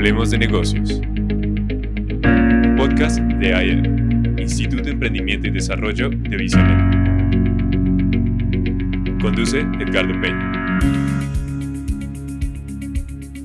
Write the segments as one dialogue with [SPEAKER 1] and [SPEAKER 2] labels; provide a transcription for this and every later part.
[SPEAKER 1] Hablemos de negocios. Podcast de AIR, Instituto de Emprendimiento y Desarrollo de Visionet. Conduce Edgardo Peña.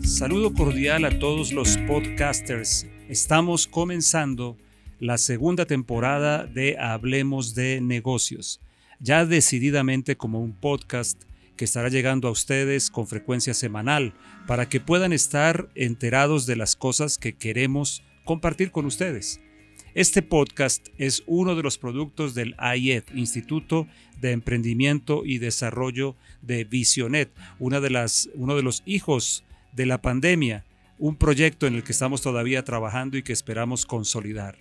[SPEAKER 2] Saludo cordial a todos los podcasters. Estamos comenzando la segunda temporada de Hablemos de negocios, ya decididamente como un podcast que estará llegando a ustedes con frecuencia semanal para que puedan estar enterados de las cosas que queremos compartir con ustedes. Este podcast es uno de los productos del IED, Instituto de Emprendimiento y Desarrollo de Visionet, una de las, uno de los hijos de la pandemia, un proyecto en el que estamos todavía trabajando y que esperamos consolidar.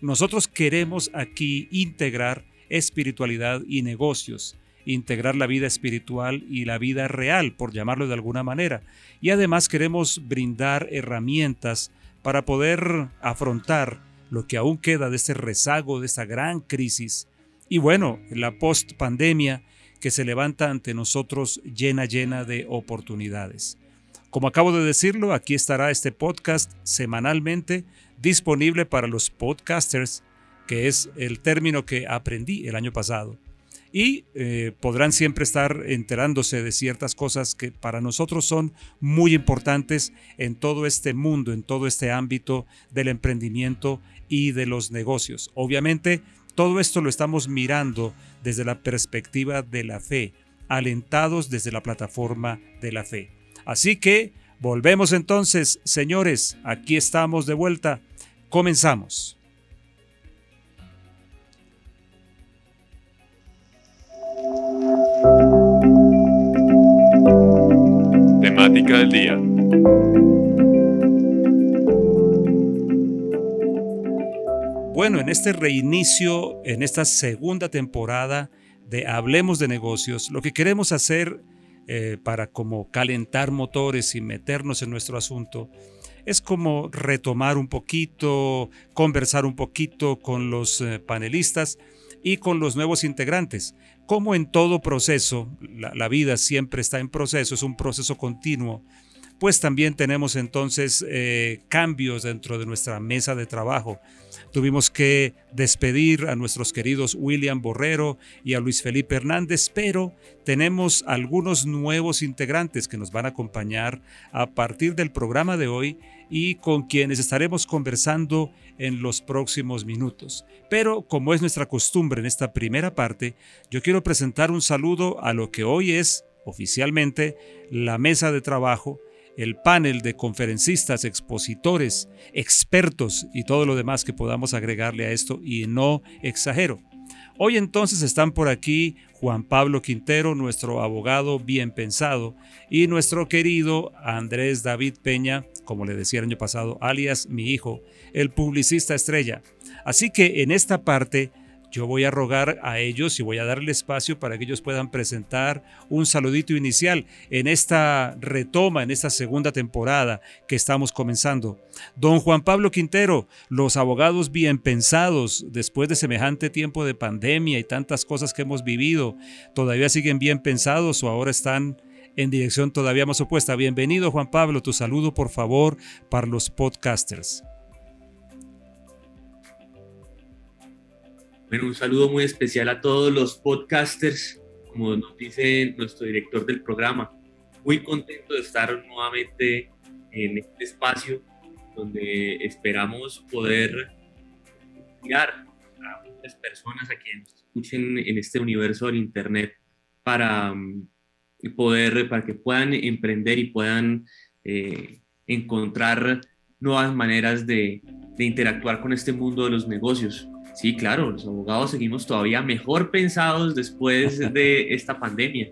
[SPEAKER 2] Nosotros queremos aquí integrar espiritualidad y negocios, integrar la vida espiritual y la vida real, por llamarlo de alguna manera. Y además queremos brindar herramientas para poder afrontar lo que aún queda de este rezago, de esta gran crisis. Y bueno, la post-pandemia que se levanta ante nosotros llena, llena de oportunidades. Como acabo de decirlo, aquí estará este podcast semanalmente disponible para los podcasters, que es el término que aprendí el año pasado y eh, podrán siempre estar enterándose de ciertas cosas que para nosotros son muy importantes en todo este mundo, en todo este ámbito del emprendimiento y de los negocios. Obviamente, todo esto lo estamos mirando desde la perspectiva de la fe, alentados desde la plataforma de la fe. Así que volvemos entonces, señores, aquí estamos de vuelta. Comenzamos.
[SPEAKER 1] Temática del día.
[SPEAKER 2] Bueno, en este reinicio, en esta segunda temporada de Hablemos de negocios, lo que queremos hacer eh, para como calentar motores y meternos en nuestro asunto es como retomar un poquito, conversar un poquito con los eh, panelistas y con los nuevos integrantes. Como en todo proceso, la, vida siempre está en proceso, es un proceso continuo, pues también tenemos entonces eh, cambios dentro de nuestra mesa de trabajo. Tuvimos que despedir a nuestros queridos William Borrero y a Luis Felipe Hernández, pero tenemos algunos nuevos integrantes que nos van a acompañar a partir del programa de hoy y con quienes estaremos conversando en los próximos minutos. Pero como es nuestra costumbre en esta primera parte, yo quiero presentar un saludo a lo que hoy es oficialmente la mesa de trabajo, el panel de conferencistas, expositores, expertos y todo lo demás que podamos agregarle a esto y no exagero. Hoy entonces están por aquí Juan Pablo Quintero, nuestro abogado bien pensado, y nuestro querido Andrés David Peña, como le decía el año pasado, alias mi hijo, el publicista estrella. Así que en esta parte yo voy a rogar a ellos y voy a darle espacio para que ellos puedan presentar un saludito inicial en esta retoma, en esta segunda temporada que estamos comenzando. Don Juan Pablo Quintero, los abogados bien pensados después de semejante tiempo de pandemia y tantas cosas que hemos vivido, ¿todavía siguen bien pensados o ahora están en dirección todavía más opuesta. Bienvenido Juan Pablo, tu saludo por favor para los podcasters.
[SPEAKER 3] Bueno, un saludo muy especial a todos los podcasters, como nos dice nuestro director del programa. Muy contento de estar nuevamente en este espacio donde esperamos poder guiar a muchas personas a quienes escuchen en este universo del Internet para poder, para que puedan emprender y puedan eh, encontrar nuevas maneras de, interactuar con este mundo de los negocios. Sí, claro, los abogados seguimos todavía mejor pensados después de esta pandemia.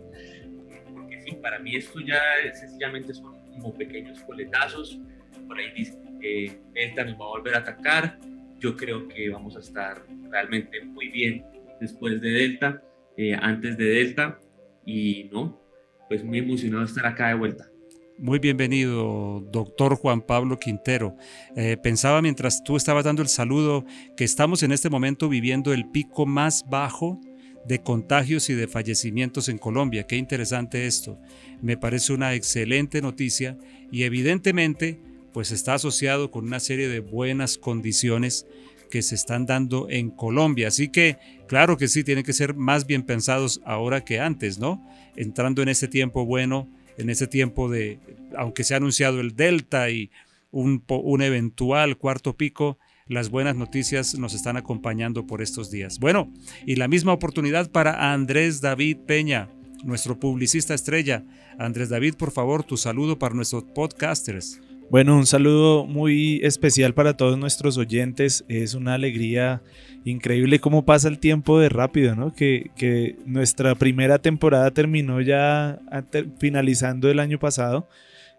[SPEAKER 3] Porque sí, para mí esto ya sencillamente son como pequeños coletazos. Por ahí dice que Delta nos va a volver a atacar. Yo creo que vamos a estar realmente muy bien después de Delta, eh, antes de Delta. Y no, pues muy emocionado estar acá de vuelta.
[SPEAKER 2] Muy bienvenido, doctor Juan Pablo Quintero. Eh, pensaba mientras tú estabas dando el saludo que estamos en este momento viviendo el pico más bajo de contagios y de fallecimientos en Colombia. Qué interesante esto. Me parece una excelente noticia y evidentemente pues está asociado con una serie de buenas condiciones que se están dando en Colombia. Así que, claro que sí, tienen que ser más bien pensados ahora que antes, ¿no? Entrando en ese tiempo bueno, en ese tiempo de, aunque se ha anunciado el Delta y un, un eventual cuarto pico, las buenas noticias nos están acompañando por estos días. Bueno, y la misma oportunidad para Andrés David Peña, nuestro publicista estrella. Andrés David, por favor, tu saludo para nuestros podcasters.
[SPEAKER 4] Bueno, un saludo muy especial para todos nuestros oyentes. Es una alegría increíble cómo pasa el tiempo de rápido, ¿no? Que, que nuestra primera temporada terminó ya finalizando el año pasado.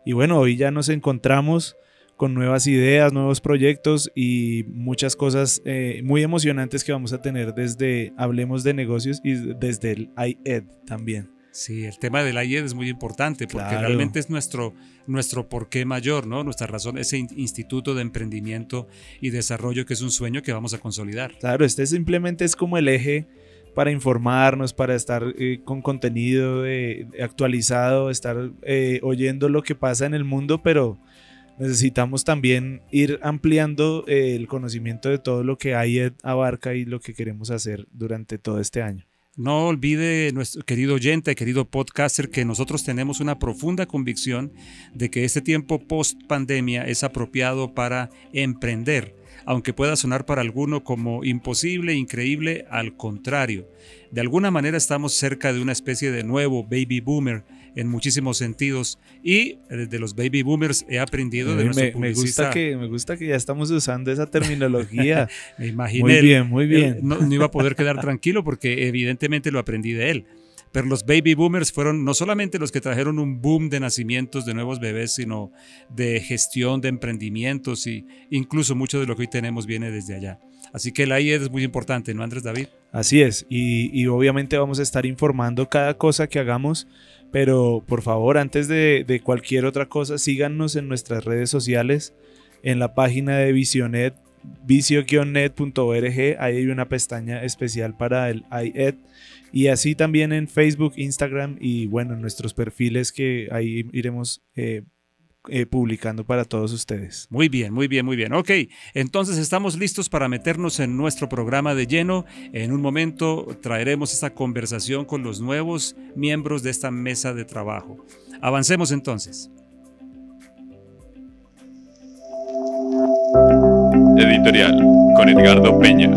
[SPEAKER 4] Y bueno, hoy ya nos encontramos con nuevas ideas, nuevos proyectos y muchas cosas eh, muy emocionantes que vamos a tener desde Hablemos de Negocios y desde el IED también.
[SPEAKER 2] Sí, el tema del IED es muy importante porque realmente es nuestro, nuestro porqué mayor, ¿no? Nuestra razón, ese Instituto de Emprendimiento y Desarrollo que es un sueño que vamos a consolidar.
[SPEAKER 4] Claro, este simplemente es como el eje para informarnos, para estar eh, con contenido eh, actualizado, estar oyendo lo que pasa en el mundo, pero necesitamos también ir ampliando eh, el conocimiento de todo lo que IED abarca y lo que queremos hacer durante todo este año.
[SPEAKER 2] No olvide, nuestro querido oyente, querido podcaster, que nosotros tenemos una profunda convicción de que este tiempo post pandemia es apropiado para emprender, aunque pueda sonar para alguno como imposible, increíble, al contrario. De alguna manera estamos cerca de una especie de nuevo baby boomer en muchísimos sentidos. Y de los baby boomers he aprendido de
[SPEAKER 4] me, me gusta que Me gusta que ya estamos usando esa terminología.
[SPEAKER 2] me imaginé.
[SPEAKER 4] Muy bien, muy bien.
[SPEAKER 2] No, no iba a poder quedar tranquilo porque evidentemente lo aprendí de él. Pero los baby boomers fueron no solamente los que trajeron un boom de nacimientos de nuevos bebés, sino de gestión de emprendimientos y incluso mucho de lo que hoy tenemos viene desde allá. Así que la IED es muy importante, ¿no, Andrés David?
[SPEAKER 4] Así es, y, y obviamente vamos a estar informando cada cosa que hagamos pero por favor, antes de, cualquier otra cosa, síganos en nuestras redes sociales, en la página de Visionet, vicio-net.org, ahí hay una pestaña especial para el IED. Y así también en Facebook, Instagram y bueno, nuestros perfiles que ahí iremos eh, eh, publicando para todos ustedes.
[SPEAKER 2] Muy bien, muy bien, muy bien. Ok, entonces estamos listos para meternos en nuestro programa de lleno. En un momento traeremos esta conversación con los nuevos miembros de esta mesa de trabajo. Avancemos entonces.
[SPEAKER 1] Editorial con Edgardo Peña.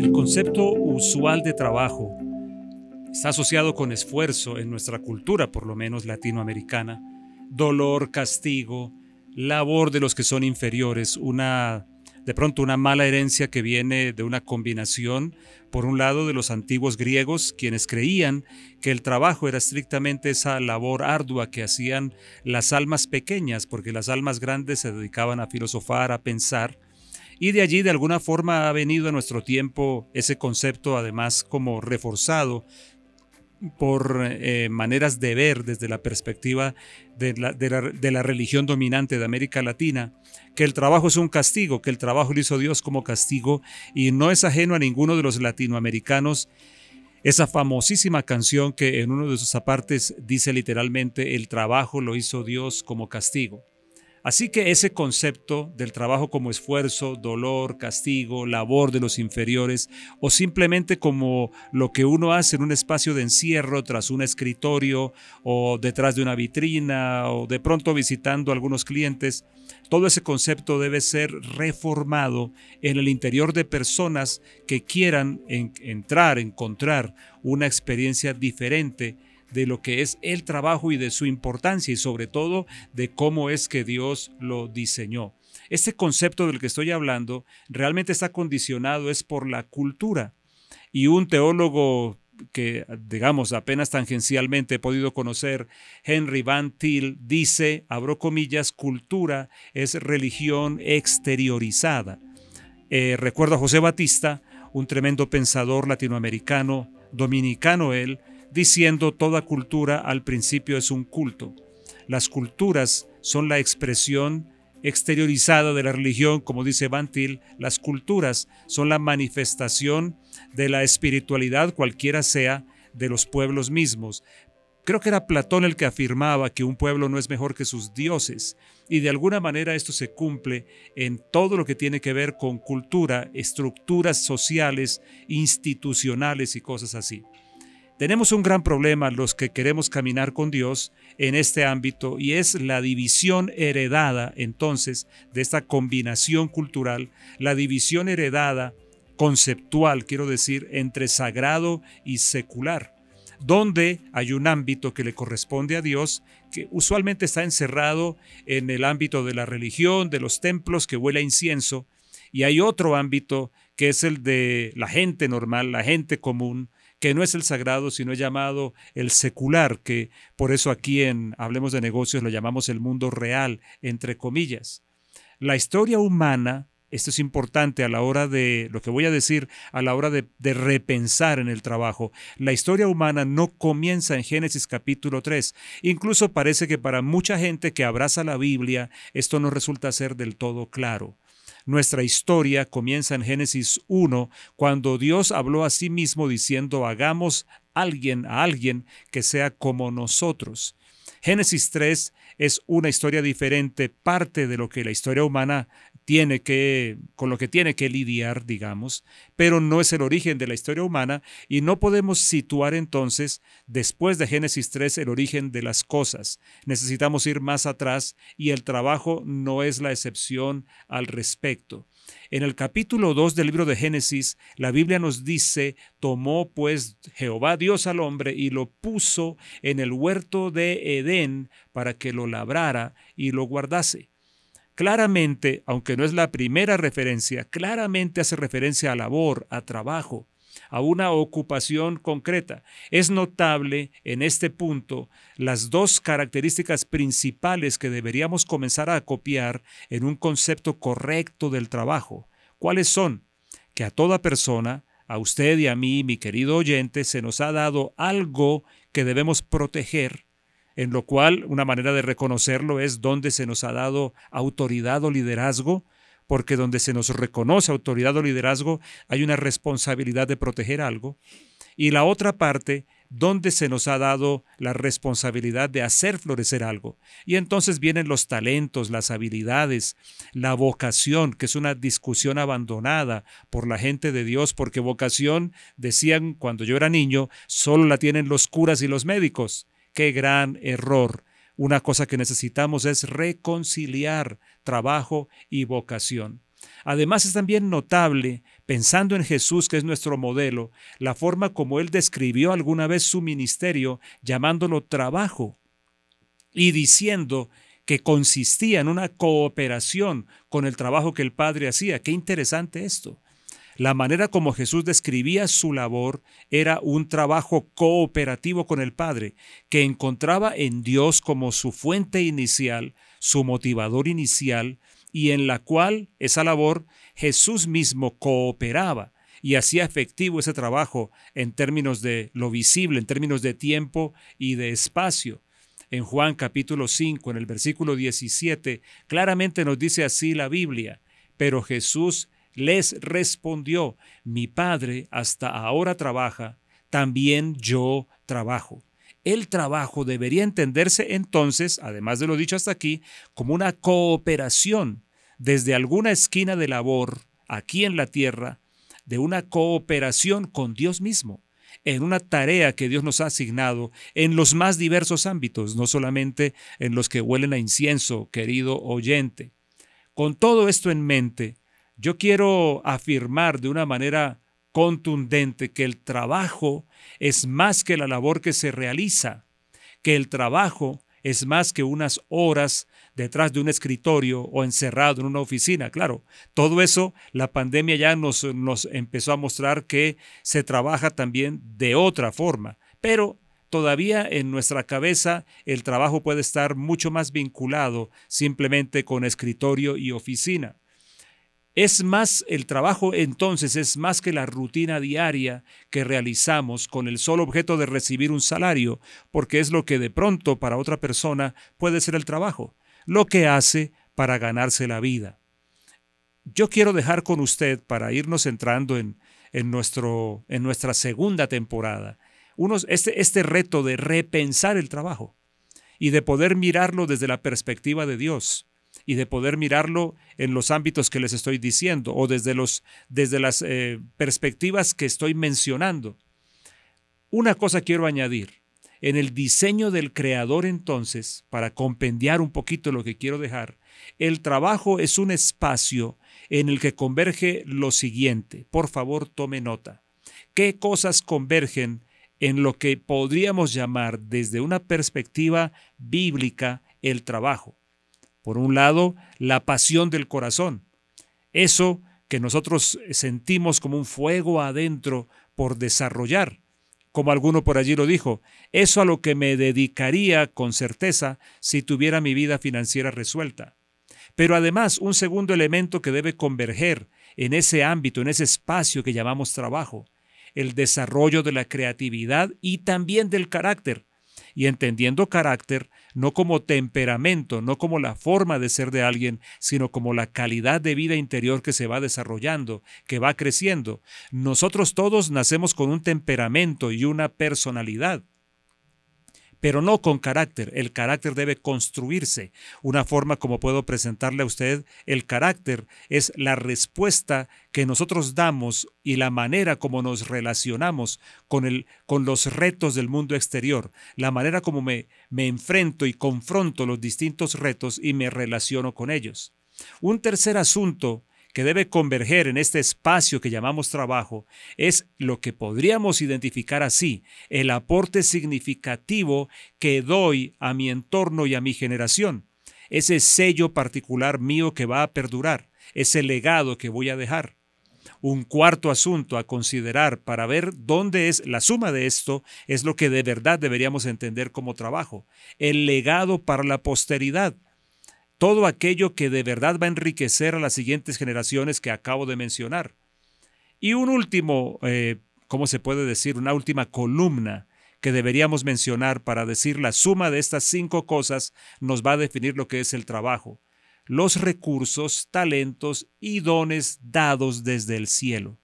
[SPEAKER 2] El concepto usual de trabajo Está asociado con esfuerzo en nuestra cultura, por lo menos latinoamericana, dolor, castigo, labor de los que son inferiores, una de pronto una mala herencia que viene de una combinación, por un lado, de los antiguos griegos, quienes creían que el trabajo era estrictamente esa labor ardua que hacían las almas pequeñas, porque las almas grandes se dedicaban a filosofar, a pensar, y de allí de alguna forma ha venido a nuestro tiempo ese concepto además como reforzado por eh, maneras de ver desde la perspectiva de la, de la, religión dominante de América Latina, que el trabajo es un castigo, que el trabajo lo hizo Dios como castigo y no es ajeno a ninguno de los latinoamericanos esa famosísima canción que en uno de sus apartes dice literalmente, el trabajo lo hizo Dios como castigo. Así que ese concepto del trabajo como esfuerzo, dolor, castigo, labor de los inferiores, o simplemente como lo que uno hace en un espacio de encierro tras un escritorio o detrás de una vitrina o de pronto visitando a algunos clientes, todo ese concepto debe ser reformado en el interior de personas que quieran entrar, encontrar una experiencia diferente de lo que es el trabajo y de su importancia y sobre todo de cómo es que Dios lo diseñó. Este concepto del que estoy hablando realmente está condicionado es por la cultura. Y un teólogo que, digamos, apenas tangencialmente he podido conocer, Henry Van Til, dice, abro comillas, cultura es religión exteriorizada. Eh, recuerdo a José Batista, un tremendo pensador latinoamericano, dominicano él, diciendo toda cultura al principio es un culto. Las culturas son la expresión exteriorizada de la religión, como dice Bantil, las culturas son la manifestación de la espiritualidad, cualquiera sea, de los pueblos mismos. Creo que era Platón el que afirmaba que un pueblo no es mejor que sus dioses, y de alguna manera esto se cumple en todo lo que tiene que ver con cultura, estructuras sociales, institucionales y cosas así. Tenemos un gran problema los que queremos caminar con Dios en este ámbito y es la división heredada entonces de esta combinación cultural, la división heredada conceptual, quiero decir, entre sagrado y secular donde hay un ámbito que le corresponde a Dios, que usualmente está encerrado en el ámbito de la religión, de los templos que huele incienso, y hay otro ámbito que es el de la gente normal, la gente común, que no es el sagrado, sino llamado el secular, que por eso aquí en Hablemos de negocios lo llamamos el mundo real, entre comillas. La historia humana esto es importante a la hora de, lo que voy a decir, a la hora de, repensar en el trabajo. La historia humana no comienza en Génesis capítulo 3. Incluso parece que para mucha gente que abraza la Biblia, esto no resulta ser del todo claro. Nuestra historia comienza en Génesis 1, cuando Dios habló a sí mismo diciendo, hagamos alguien a alguien que sea como nosotros. Génesis 3 es una historia diferente, parte de lo que la historia humana tiene que, con lo que tiene que lidiar, digamos, pero no es el origen de la historia humana y no podemos situar entonces, después de Génesis 3, el origen de las cosas. Necesitamos ir más atrás y el trabajo no es la excepción al respecto. En el capítulo 2 del libro de Génesis, la Biblia nos dice, tomó pues Jehová Dios al hombre y lo puso en el huerto de Edén para que lo labrara y lo guardase. Claramente, aunque no es la primera referencia, claramente hace referencia a labor, a trabajo, a una ocupación concreta. Es notable en este punto las dos características principales que deberíamos comenzar a copiar en un concepto correcto del trabajo. ¿Cuáles son? Que a toda persona, a usted y a mí, mi querido oyente, se nos ha dado algo que debemos proteger, en lo cual una manera de reconocerlo es donde se nos ha dado autoridad o liderazgo, porque donde se nos reconoce autoridad o liderazgo hay una responsabilidad de proteger algo, y la otra parte donde se nos ha dado la responsabilidad de hacer florecer algo. Y entonces vienen los talentos, las habilidades, la vocación, que es una discusión abandonada por la gente de Dios, porque vocación, decían cuando yo era niño, solo la tienen los curas y los médicos. Qué gran error. Una cosa que necesitamos es reconciliar trabajo y vocación. Además es también notable, pensando en Jesús, que es nuestro modelo, la forma como él describió alguna vez su ministerio, llamándolo trabajo y diciendo que consistía en una cooperación con el trabajo que el Padre hacía. Qué interesante esto. La manera como Jesús describía su labor era un trabajo cooperativo con el Padre, que encontraba en Dios como su fuente inicial, su motivador inicial, y en la cual esa labor Jesús mismo cooperaba y hacía efectivo ese trabajo en términos de lo visible, en términos de tiempo y de espacio. En Juan capítulo 5, en el versículo 17, claramente nos dice así la Biblia, pero Jesús les respondió, mi Padre hasta ahora trabaja, también yo trabajo. El trabajo debería entenderse entonces, además de lo dicho hasta aquí, como una cooperación desde alguna esquina de labor aquí en la tierra, de una cooperación con Dios mismo, en una tarea que Dios nos ha asignado en los más diversos ámbitos, no solamente en los que huelen a incienso, querido oyente. Con todo esto en mente, yo quiero afirmar de una manera contundente que el trabajo es más que la labor que se realiza, que el trabajo es más que unas horas detrás de un escritorio o encerrado en una oficina. Claro, todo eso la pandemia ya nos, nos empezó a mostrar que se trabaja también de otra forma, pero todavía en nuestra cabeza el trabajo puede estar mucho más vinculado simplemente con escritorio y oficina. Es más, el trabajo entonces es más que la rutina diaria que realizamos con el solo objeto de recibir un salario, porque es lo que de pronto para otra persona puede ser el trabajo, lo que hace para ganarse la vida. Yo quiero dejar con usted, para irnos entrando en, en, nuestro, en nuestra segunda temporada, unos, este, este reto de repensar el trabajo y de poder mirarlo desde la perspectiva de Dios y de poder mirarlo en los ámbitos que les estoy diciendo o desde, los, desde las eh, perspectivas que estoy mencionando. Una cosa quiero añadir. En el diseño del creador entonces, para compendiar un poquito lo que quiero dejar, el trabajo es un espacio en el que converge lo siguiente. Por favor, tome nota. ¿Qué cosas convergen en lo que podríamos llamar desde una perspectiva bíblica el trabajo? Por un lado, la pasión del corazón. Eso que nosotros sentimos como un fuego adentro por desarrollar. Como alguno por allí lo dijo, eso a lo que me dedicaría con certeza si tuviera mi vida financiera resuelta. Pero además, un segundo elemento que debe converger en ese ámbito, en ese espacio que llamamos trabajo, el desarrollo de la creatividad y también del carácter. Y entendiendo carácter, no como temperamento, no como la forma de ser de alguien, sino como la calidad de vida interior que se va desarrollando, que va creciendo. Nosotros todos nacemos con un temperamento y una personalidad pero no con carácter. El carácter debe construirse. Una forma como puedo presentarle a usted el carácter es la respuesta que nosotros damos y la manera como nos relacionamos con, el, con los retos del mundo exterior, la manera como me, me enfrento y confronto los distintos retos y me relaciono con ellos. Un tercer asunto que debe converger en este espacio que llamamos trabajo es lo que podríamos identificar así, el aporte significativo que doy a mi entorno y a mi generación, ese sello particular mío que va a perdurar, ese legado que voy a dejar. Un cuarto asunto a considerar para ver dónde es la suma de esto es lo que de verdad deberíamos entender como trabajo, el legado para la posteridad todo aquello que de verdad va a enriquecer a las siguientes generaciones que acabo de mencionar. Y un último, eh, ¿cómo se puede decir? Una última columna que deberíamos mencionar para decir la suma de estas cinco cosas nos va a definir lo que es el trabajo. Los recursos, talentos y dones dados desde el cielo.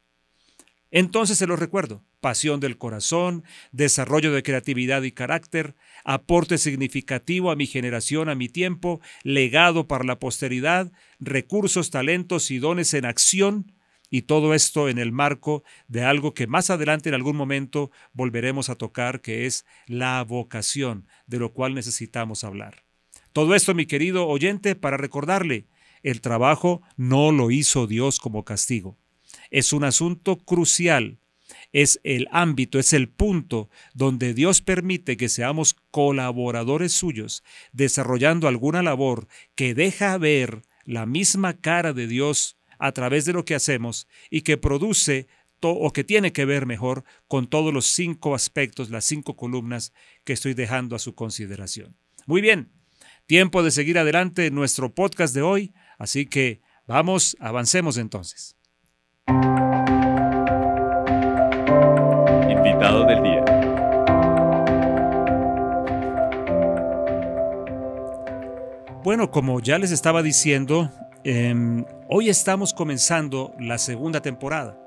[SPEAKER 2] Entonces se los recuerdo pasión del corazón, desarrollo de creatividad y carácter, aporte significativo a mi generación, a mi tiempo, legado para la posteridad, recursos, talentos y dones en acción, y todo esto en el marco de algo que más adelante en algún momento volveremos a tocar, que es la vocación, de lo cual necesitamos hablar. Todo esto, mi querido oyente, para recordarle, el trabajo no lo hizo Dios como castigo. Es un asunto crucial es el ámbito, es el punto donde Dios permite que seamos colaboradores suyos, desarrollando alguna labor que deja ver la misma cara de Dios a través de lo que hacemos y que produce o que tiene que ver mejor con todos los cinco aspectos, las cinco columnas que estoy dejando a su consideración. Muy bien, tiempo de seguir adelante nuestro podcast de hoy, así que vamos, avancemos entonces.
[SPEAKER 1] del día.
[SPEAKER 2] Bueno, como ya les estaba diciendo, em, hoy estamos comenzando la segunda temporada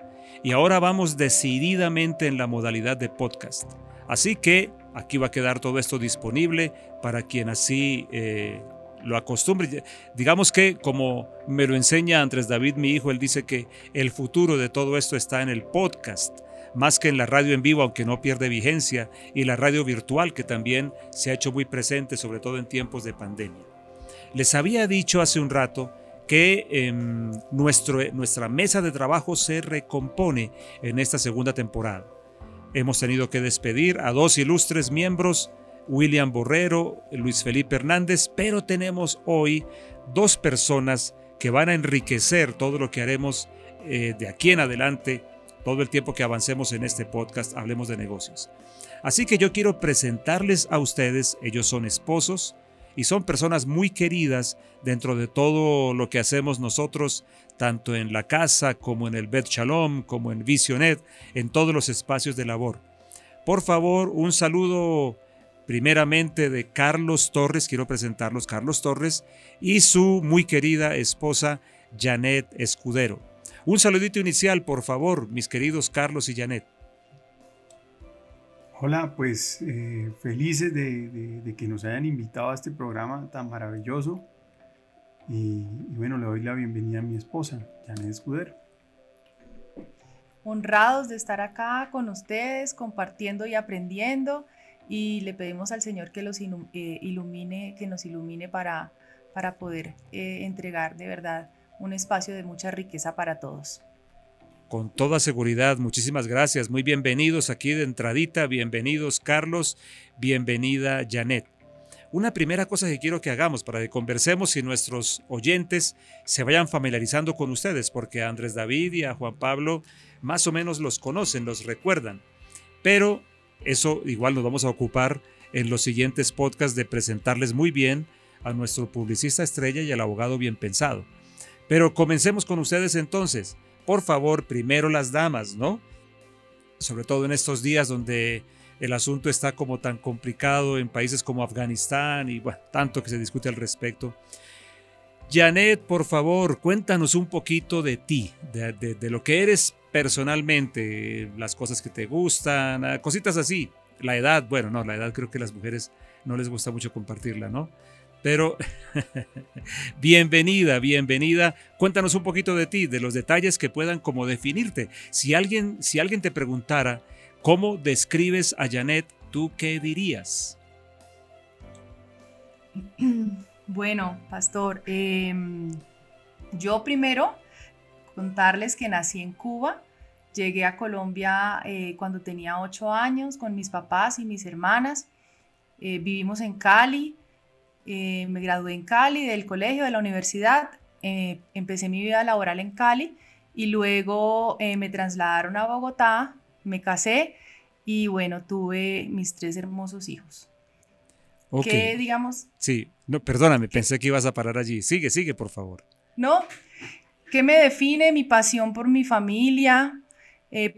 [SPEAKER 2] y ahora vamos decididamente en la modalidad de podcast. Así que aquí va a quedar todo esto disponible para quien así eh, lo acostumbre. Digamos que como me lo enseña Andrés David, mi hijo, él dice que el futuro de todo esto está en el podcast más que en la radio en vivo, aunque no pierde vigencia, y la radio virtual, que también se ha hecho muy presente, sobre todo en tiempos de pandemia. Les había dicho hace un rato que em, nuestro, nuestra mesa de trabajo se recompone en esta segunda temporada. Hemos tenido que despedir a dos ilustres miembros, William Borrero, Luis Felipe Hernández, pero tenemos hoy dos personas que van a enriquecer todo lo que haremos eh, de aquí en adelante todo el tiempo que avancemos en este podcast, hablemos de negocios. Así que yo quiero presentarles a ustedes, ellos son esposos y son personas muy queridas dentro de todo lo que hacemos nosotros, tanto en la casa como en el Bet Shalom, como en Visionet, en todos los espacios de labor. Por favor, un saludo primeramente de Carlos Torres, quiero presentarlos, Carlos Torres, y su muy querida esposa Janet Escudero. Un saludito inicial, por favor, mis queridos Carlos y Janet.
[SPEAKER 5] Hola, pues eh, felices de, que nos hayan invitado a este programa tan maravilloso. Y, bueno, le doy la bienvenida a mi esposa, Janet Escudero.
[SPEAKER 6] Honrados de estar acá con ustedes, compartiendo y aprendiendo. Y le pedimos al Señor que los eh, ilumine, que nos ilumine para, para poder eh, entregar de verdad un espacio de mucha riqueza para todos
[SPEAKER 2] con toda seguridad. Muchísimas gracias. Muy bienvenidos aquí de entradita. Bienvenidos Carlos. Bienvenida Janet. Una primera cosa que quiero que hagamos para que conversemos y nuestros oyentes se vayan familiarizando con ustedes, porque a Andrés David y a Juan Pablo más o menos los conocen, los recuerdan. Pero eso igual nos vamos a ocupar en los siguientes podcasts de presentarles muy bien a nuestro publicista estrella y al abogado bien pensado. Pero comencemos con ustedes entonces por favor, primero las damas, ¿no? Sobre todo en estos días donde el asunto está como tan complicado en países como Afganistán y bueno, tanto que se discute al respecto. Janet, por favor, cuéntanos un poquito de ti, de, lo que eres personalmente, las cosas que te gustan, ah, cositas así. La edad, bueno, no, la edad creo que las mujeres no les gusta mucho compartirla, ¿no? Pero bienvenida, bienvenida. Cuéntanos un poquito de ti, de los detalles que puedan como definirte. Si alguien, si alguien te preguntara cómo describes a Janet, ¿tú qué dirías?
[SPEAKER 6] Bueno, pastor, em, yo primero contarles que nací en Cuba. Llegué a Colombia eh, cuando tenía ocho años con mis papás y mis hermanas. Eh, vivimos en Cali. Eh, me gradué en Cali del colegio, de la universidad, eh, empecé mi vida laboral en Cali y luego eh, me trasladaron a Bogotá, me casé y bueno, tuve mis tres hermosos hijos.
[SPEAKER 2] ¿Qué, digamos? Sí, no, perdóname, pensé que ibas a parar allí. Sigue, sigue, por favor.
[SPEAKER 6] No, ¿qué me define? Mi pasión por mi familia,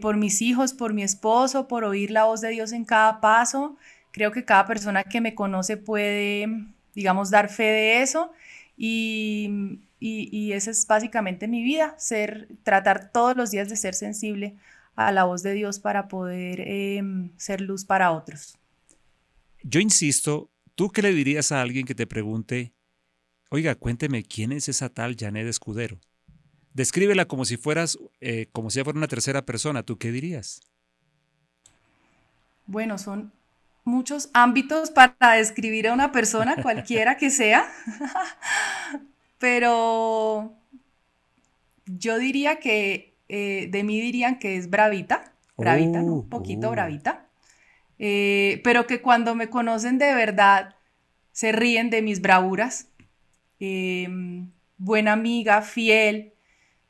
[SPEAKER 6] por mis hijos, por mi esposo, por oír la voz de Dios en cada paso. Creo que cada persona que me conoce puede digamos, dar fe de eso. Y, y, esa es básicamente mi vida, ser, tratar todos los días de ser sensible a la voz de Dios para poder em, ser luz para otros.
[SPEAKER 2] Yo insisto, ¿tú qué le dirías a alguien que te pregunte, oiga, cuénteme, ¿quién es esa tal Janet Escudero? Descríbela como si fueras, eh, como si fuera una tercera persona, ¿tú qué dirías?
[SPEAKER 6] Bueno, son muchos ámbitos para describir a una persona, cualquiera que sea, pero yo diría que eh, de mí dirían que es bravita, bravita, un oh, poquito oh. bravita, eh, pero que cuando me conocen de verdad se ríen de mis bravuras, em, buena amiga, fiel,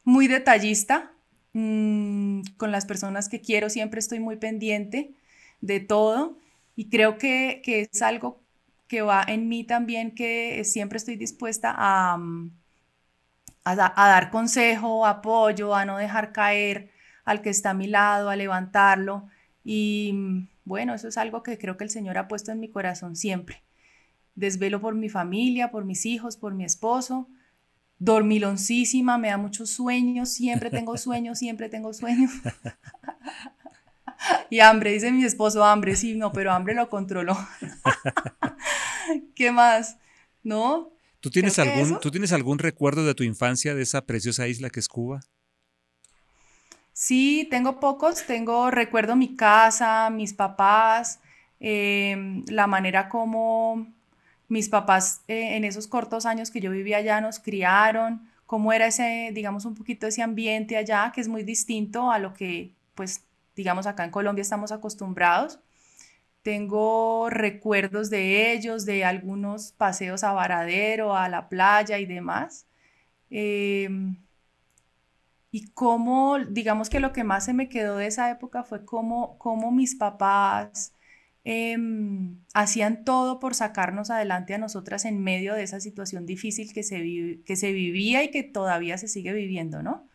[SPEAKER 6] muy detallista, mm, con las personas que quiero siempre estoy muy pendiente de todo y creo que, es algo que va en mí también, que siempre estoy dispuesta a, mm, a, dar consejo, apoyo, a no dejar caer al que está a mi lado, a levantarlo. Y mm, bueno, eso es algo que creo que el Señor ha puesto en mi corazón siempre. Desvelo por mi familia, por mis hijos, por mi esposo. Dormiloncísima, me da muchos sueños, siempre tengo sueños, siempre tengo sueños. Y hambre, dice mi esposo, hambre, sí, no, pero hambre lo controló. ¿Qué más? ¿No?
[SPEAKER 2] ¿Tú tienes, algún, ¿Tú tienes algún recuerdo de tu infancia de esa preciosa isla que es Cuba?
[SPEAKER 6] Sí, tengo pocos. Tengo, recuerdo mi casa, mis papás, em, la manera como mis papás eh, en esos cortos años que yo vivía allá nos criaron, cómo era ese, digamos, un poquito ese ambiente allá, que es muy distinto a lo que, pues, digamos, acá en Colombia estamos acostumbrados. Tengo recuerdos de ellos, de algunos paseos a Varadero, a la playa y demás. Em, y cómo, digamos que lo que más se me quedó de esa época fue cómo, cómo mis papás em, hacían todo por sacarnos adelante a nosotras en medio de esa situación difícil que se, que se vivía y que todavía se sigue viviendo, ¿no?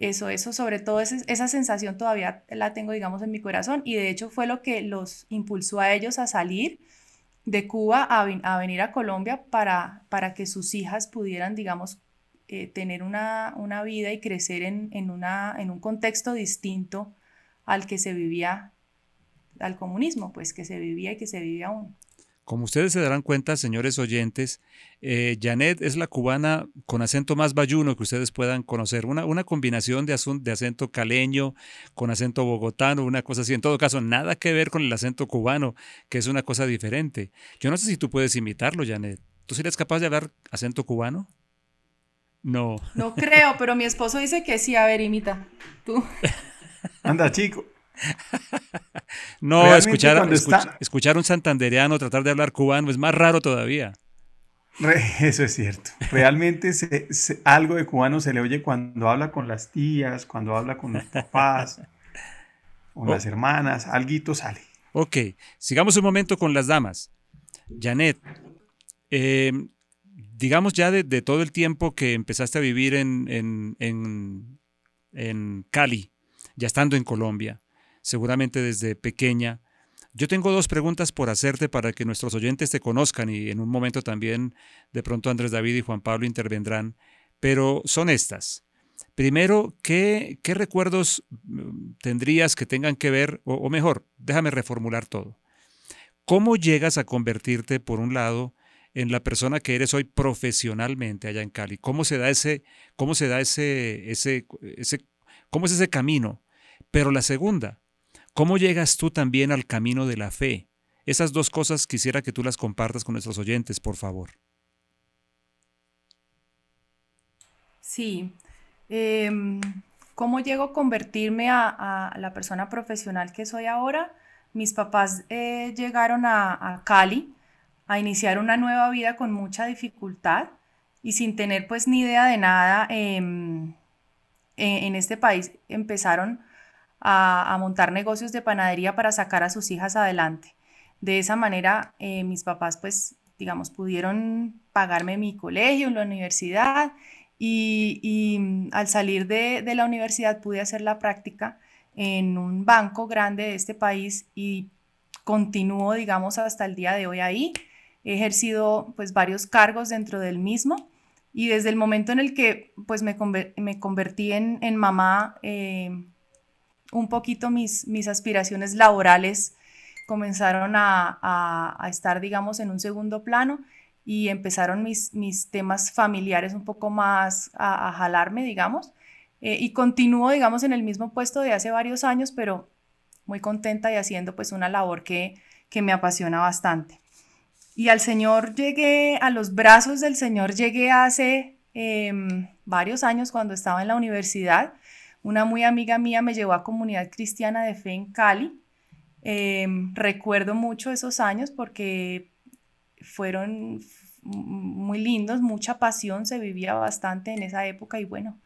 [SPEAKER 6] Eso, eso, sobre todo esa sensación todavía la tengo, digamos, en mi corazón y de hecho fue lo que los impulsó a ellos a salir de Cuba a, venir a Colombia para, para que sus hijas pudieran, digamos, eh, tener una, vida y crecer en, una, en un contexto distinto al que se vivía al comunismo, pues que se vivía y que se vive aún.
[SPEAKER 2] Como ustedes se darán cuenta, señores oyentes, eh, Janet es la cubana con acento más bayuno que ustedes puedan conocer. Una, una combinación de, de acento caleño con acento bogotano, una cosa así. En todo caso, nada que ver con el acento cubano, que es una cosa diferente. Yo no sé si tú puedes imitarlo, Janet. ¿Tú serías capaz de hablar acento cubano? No.
[SPEAKER 6] No creo, pero mi esposo dice que sí. A ver, imita. Tú.
[SPEAKER 5] Anda, chico.
[SPEAKER 2] no, escuchar, escuchar un santandereano tratar de hablar cubano es más raro todavía.
[SPEAKER 5] Eso es cierto. Realmente algo de cubano se le oye cuando habla con las tías, cuando habla con los papás, con las oh. hermanas, alguito sale.
[SPEAKER 2] Ok, sigamos un momento con las damas. Janet, em, digamos ya de, todo el tiempo que empezaste a vivir en, en, en Cali, ya estando en Colombia, seguramente desde pequeña. Yo tengo dos preguntas por hacerte para que nuestros oyentes te conozcan y en un momento también de pronto Andrés David y Juan Pablo intervendrán, pero son estas. Primero, ¿qué, qué recuerdos mm, tendrías que tengan que ver, o, mejor, déjame reformular todo. ¿Cómo llegas a convertirte, por un lado, en la persona que eres hoy profesionalmente allá en Cali? ¿Cómo se da ese, cómo se da ese, ese, ese, cómo es ese camino? Pero la segunda, ¿Cómo llegas tú también al camino de la fe? Esas dos cosas quisiera que tú las compartas con nuestros oyentes, por favor.
[SPEAKER 6] Sí. Em, ¿Cómo llego a convertirme a, la persona profesional que soy ahora? Mis papás eh, llegaron a, Cali a iniciar una nueva vida con mucha dificultad y sin tener pues ni idea de nada em, en, en este país empezaron a, montar negocios de panadería para sacar a sus hijas adelante. De esa manera, eh, mis papás, pues, digamos, pudieron pagarme mi colegio, la universidad, y, mm, al salir de, la universidad pude hacer la práctica en un banco grande de este país y continúo, digamos, hasta el día de hoy ahí. He ejercido, pues, varios cargos dentro del mismo y desde el momento en el que, pues, me, convertí en, mamá, eh, un poquito mis, mis aspiraciones laborales comenzaron a, estar, digamos, en un segundo plano y empezaron mis, mis temas familiares un poco más a, jalarme, digamos. Eh, y continúo, digamos, en el mismo puesto de hace varios años, pero muy contenta y haciendo pues una labor que, que me apasiona bastante. Y al Señor llegué, a los brazos del Señor llegué hace em, varios años cuando estaba en la universidad una muy amiga mía me llevó a Comunidad Cristiana de Fe en Cali. Em, recuerdo mucho esos años porque fueron muy lindos, mucha pasión, se vivía bastante en esa época y bueno,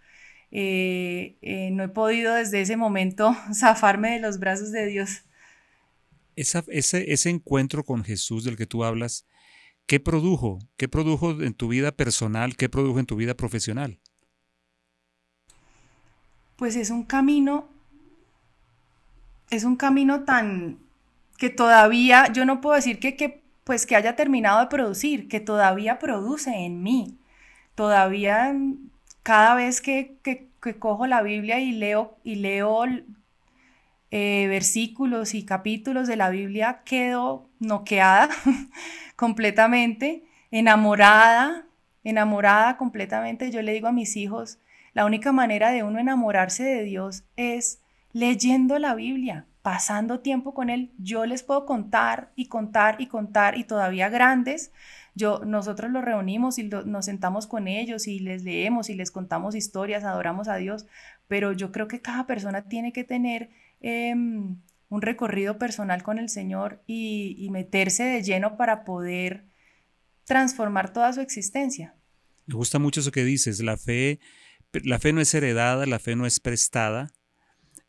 [SPEAKER 6] eh, eh, no he podido desde ese momento zafarme de los brazos de Dios.
[SPEAKER 2] ese, ese encuentro con Jesús del que tú hablas, ¿qué produjo? ¿Qué produjo en tu vida personal? ¿Qué produjo en tu vida profesional?
[SPEAKER 6] Pues es un camino, es un camino tan que todavía, yo no puedo decir que, pues que haya terminado de producir, que todavía produce en mí. Todavía cada vez que, cojo la Biblia y leo, y leo eh, versículos y capítulos de la Biblia, quedo noqueada completamente, enamorada, enamorada completamente. Yo le digo a mis hijos, la única manera de uno enamorarse de Dios es leyendo la Biblia, pasando tiempo con Él. Yo les puedo contar y contar y contar y todavía grandes. Yo, nosotros los reunimos y nos sentamos con ellos y les leemos y les contamos historias, adoramos a Dios, pero yo creo que cada persona tiene que tener em, un recorrido personal con el Señor y, y meterse de lleno para poder transformar toda su existencia.
[SPEAKER 2] Me gusta mucho eso que dices, la fe la fe no es heredada, la fe no es prestada.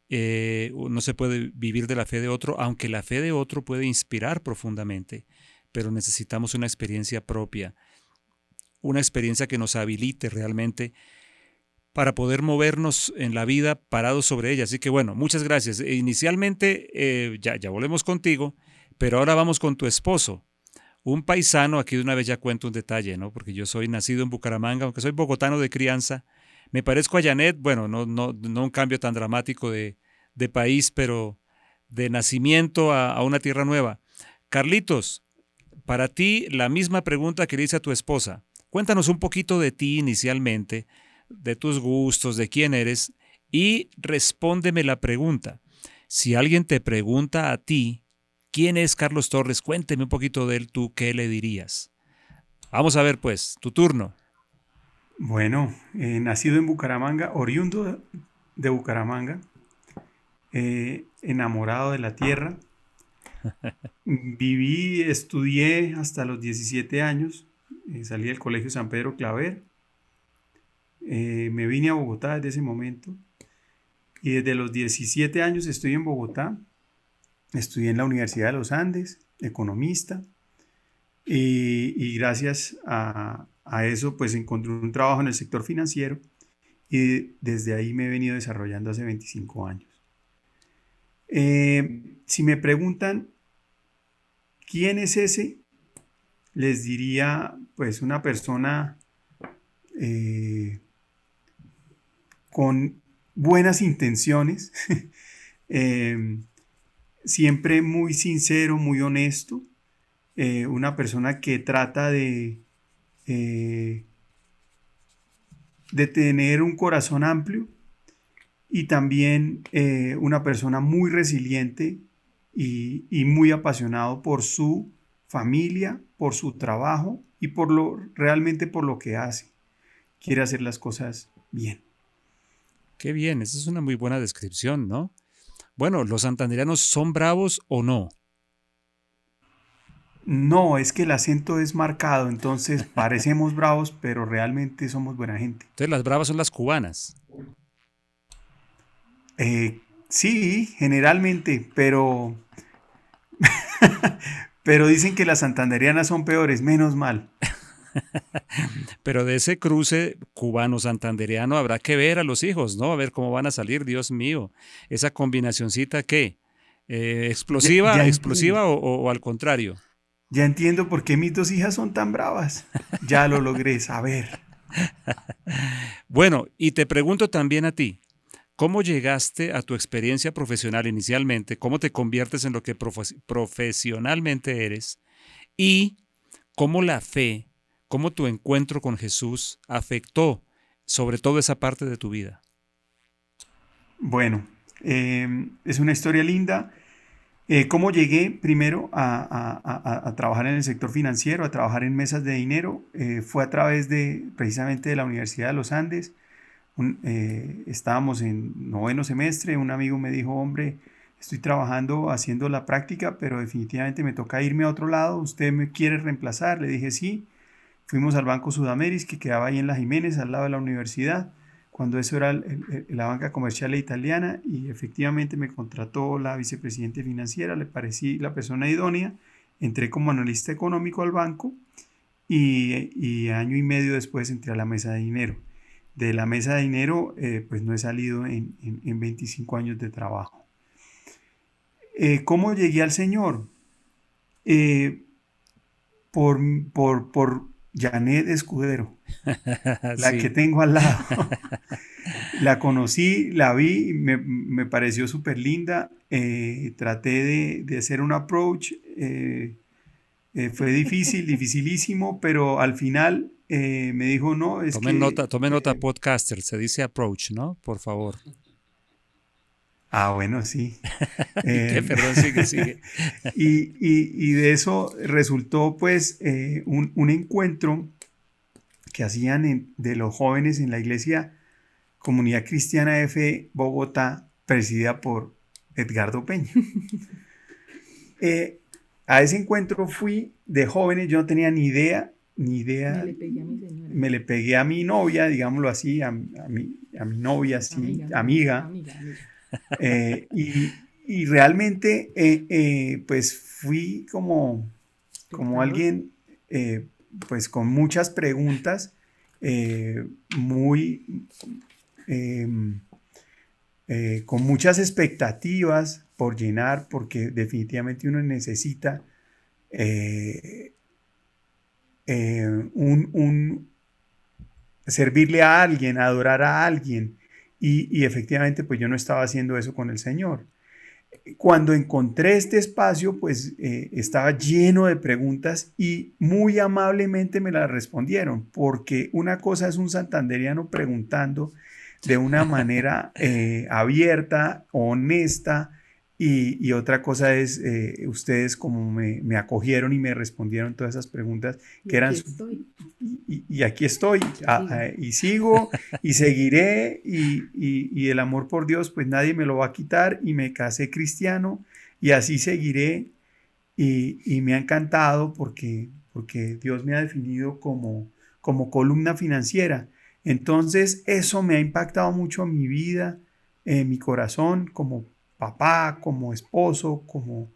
[SPEAKER 2] Eh, no se puede vivir de la fe de otro, aunque la fe de otro puede inspirar profundamente, pero necesitamos una experiencia propia, una experiencia que nos habilite realmente para poder movernos en la vida parados sobre ella. Así que bueno, muchas gracias. E inicialmente, eh, ya, ya volvemos contigo, pero ahora vamos con tu esposo. Un paisano, aquí de una vez ya cuento un detalle, ¿no? Porque yo soy nacido en Bucaramanga, aunque soy bogotano de crianza, me parezco a Janet, bueno, no, no, un cambio tan dramático de, país, pero de nacimiento a, una tierra nueva. Carlitos, para ti la misma pregunta que le hice a tu esposa. Cuéntanos un poquito de ti inicialmente, de tus gustos, de quién eres, y respóndeme la pregunta. Si alguien te pregunta a ti, ¿quién es Carlos Torres? Cuénteme un poquito de él, tú, ¿qué le dirías? Vamos a ver, pues, tu turno.
[SPEAKER 5] Bueno, eh, nacido en Bucaramanga, oriundo de Bucaramanga, eh, enamorado de la tierra. Viví, estudié hasta los 17 años, eh, salí del Colegio San Pedro Claver, me vine a Bogotá desde ese momento y desde los 17 años estoy en Bogotá, estudié en la Universidad de los Andes, economista, y gracias a, a eso pues encontré un trabajo en el sector financiero y desde ahí me he venido desarrollando hace 25 años. Eh, si me preguntan quién es ese, les diría pues una persona eh, con buenas intenciones, eh, siempre muy sincero, muy honesto, una persona que trata de eh, de tener un corazón amplio y también eh, una persona muy resiliente y, muy apasionado por su familia, por su trabajo y por lo realmente por lo que hace. Quiere hacer las cosas bien.
[SPEAKER 2] Qué bien, esa es una muy buena descripción, ¿no? Bueno, ¿los santanderianos son bravos o no?
[SPEAKER 5] No, es que el acento es marcado, entonces parecemos bravos, pero realmente somos buena gente.
[SPEAKER 2] Entonces las bravas son las cubanas.
[SPEAKER 5] Eh, sí, generalmente, pero... pero dicen que las santanderianas son peores, menos mal.
[SPEAKER 2] pero de ese cruce cubano-santanderiano habrá que ver a los hijos, ¿no? A ver cómo van a salir, Dios mío. Esa combinacioncita, ¿qué? Eh, ¿Explosiva, explosiva o al contrario?
[SPEAKER 5] Ya entiendo por qué mis dos hijas son tan bravas. Ya lo logré saber.
[SPEAKER 2] bueno, y te pregunto también a ti, ¿cómo llegaste a tu experiencia profesional inicialmente? ¿Cómo te conviertes en lo que profesionalmente eres? Y cómo la fe, cómo tu encuentro con Jesús afectó sobre todo esa parte de tu vida.
[SPEAKER 5] Bueno, eh, es una historia linda. Eh, ¿Cómo llegué primero a, trabajar en el sector financiero, a trabajar en mesas de dinero? Eh, fue a través de precisamente de la Universidad de los Andes. Eh, estábamos en noveno semestre, un amigo me dijo, hombre, estoy trabajando haciendo la práctica, pero definitivamente me toca irme a otro lado, ¿usted me quiere reemplazar? Le dije sí. Fuimos al Banco Sudamérica, que quedaba ahí en la Jiménez, al lado de la universidad cuando eso era la banca comercial italiana y efectivamente me contrató la vicepresidente financiera, le parecí la persona idónea, entré como analista económico al banco y, año y medio después entré a la mesa de dinero. De la mesa de dinero eh, pues no he salido en, 25 años de trabajo. Eh, ¿Cómo llegué al Señor? Eh, por, por, por Janet Escudero, la que tengo al lado. la conocí, la vi, me, me pareció súper linda. Eh, traté de, de, hacer un approach. Eh, eh, fue difícil, dificilísimo, pero al final me dijo no. Es
[SPEAKER 2] tome nota, tome nota, podcaster, se dice approach, ¿no? Por favor.
[SPEAKER 5] Ah, bueno, sí.
[SPEAKER 2] perdón, sigue, sigue.
[SPEAKER 5] y, y, de eso resultó pues un, un, encuentro que hacían de los jóvenes en la iglesia Comunidad Cristiana F Bogotá, presidida por Edgardo Peña. Eh, a ese encuentro fui de jóvenes, yo no tenía ni idea, ni idea. Me le pegué a mi señora. Me le pegué a mi novia, digámoslo así, a, mi, a mi novia, así, amiga. Eh, y, realmente, eh, pues fui como, como alguien, pues con muchas preguntas, muy, em, con muchas expectativas por llenar, porque definitivamente uno necesita un, servirle a alguien, adorar a alguien, y, efectivamente, pues yo no estaba haciendo eso con el Señor. Cuando encontré este espacio, pues eh, estaba lleno de preguntas y muy amablemente me las respondieron, porque una cosa es un santanderiano preguntando de una manera eh, abierta, honesta, y, otra cosa es, eh, ustedes como me, acogieron y me respondieron todas esas preguntas que eran... Y, aquí estoy, y sigo, y seguiré, y, el amor por Dios, pues nadie me lo va a quitar, y me casé cristiano, y así seguiré, y, me ha encantado porque, porque Dios me ha definido como, como columna financiera. Entonces, eso me ha impactado mucho en mi vida, en mi corazón, como papá, como esposo, como,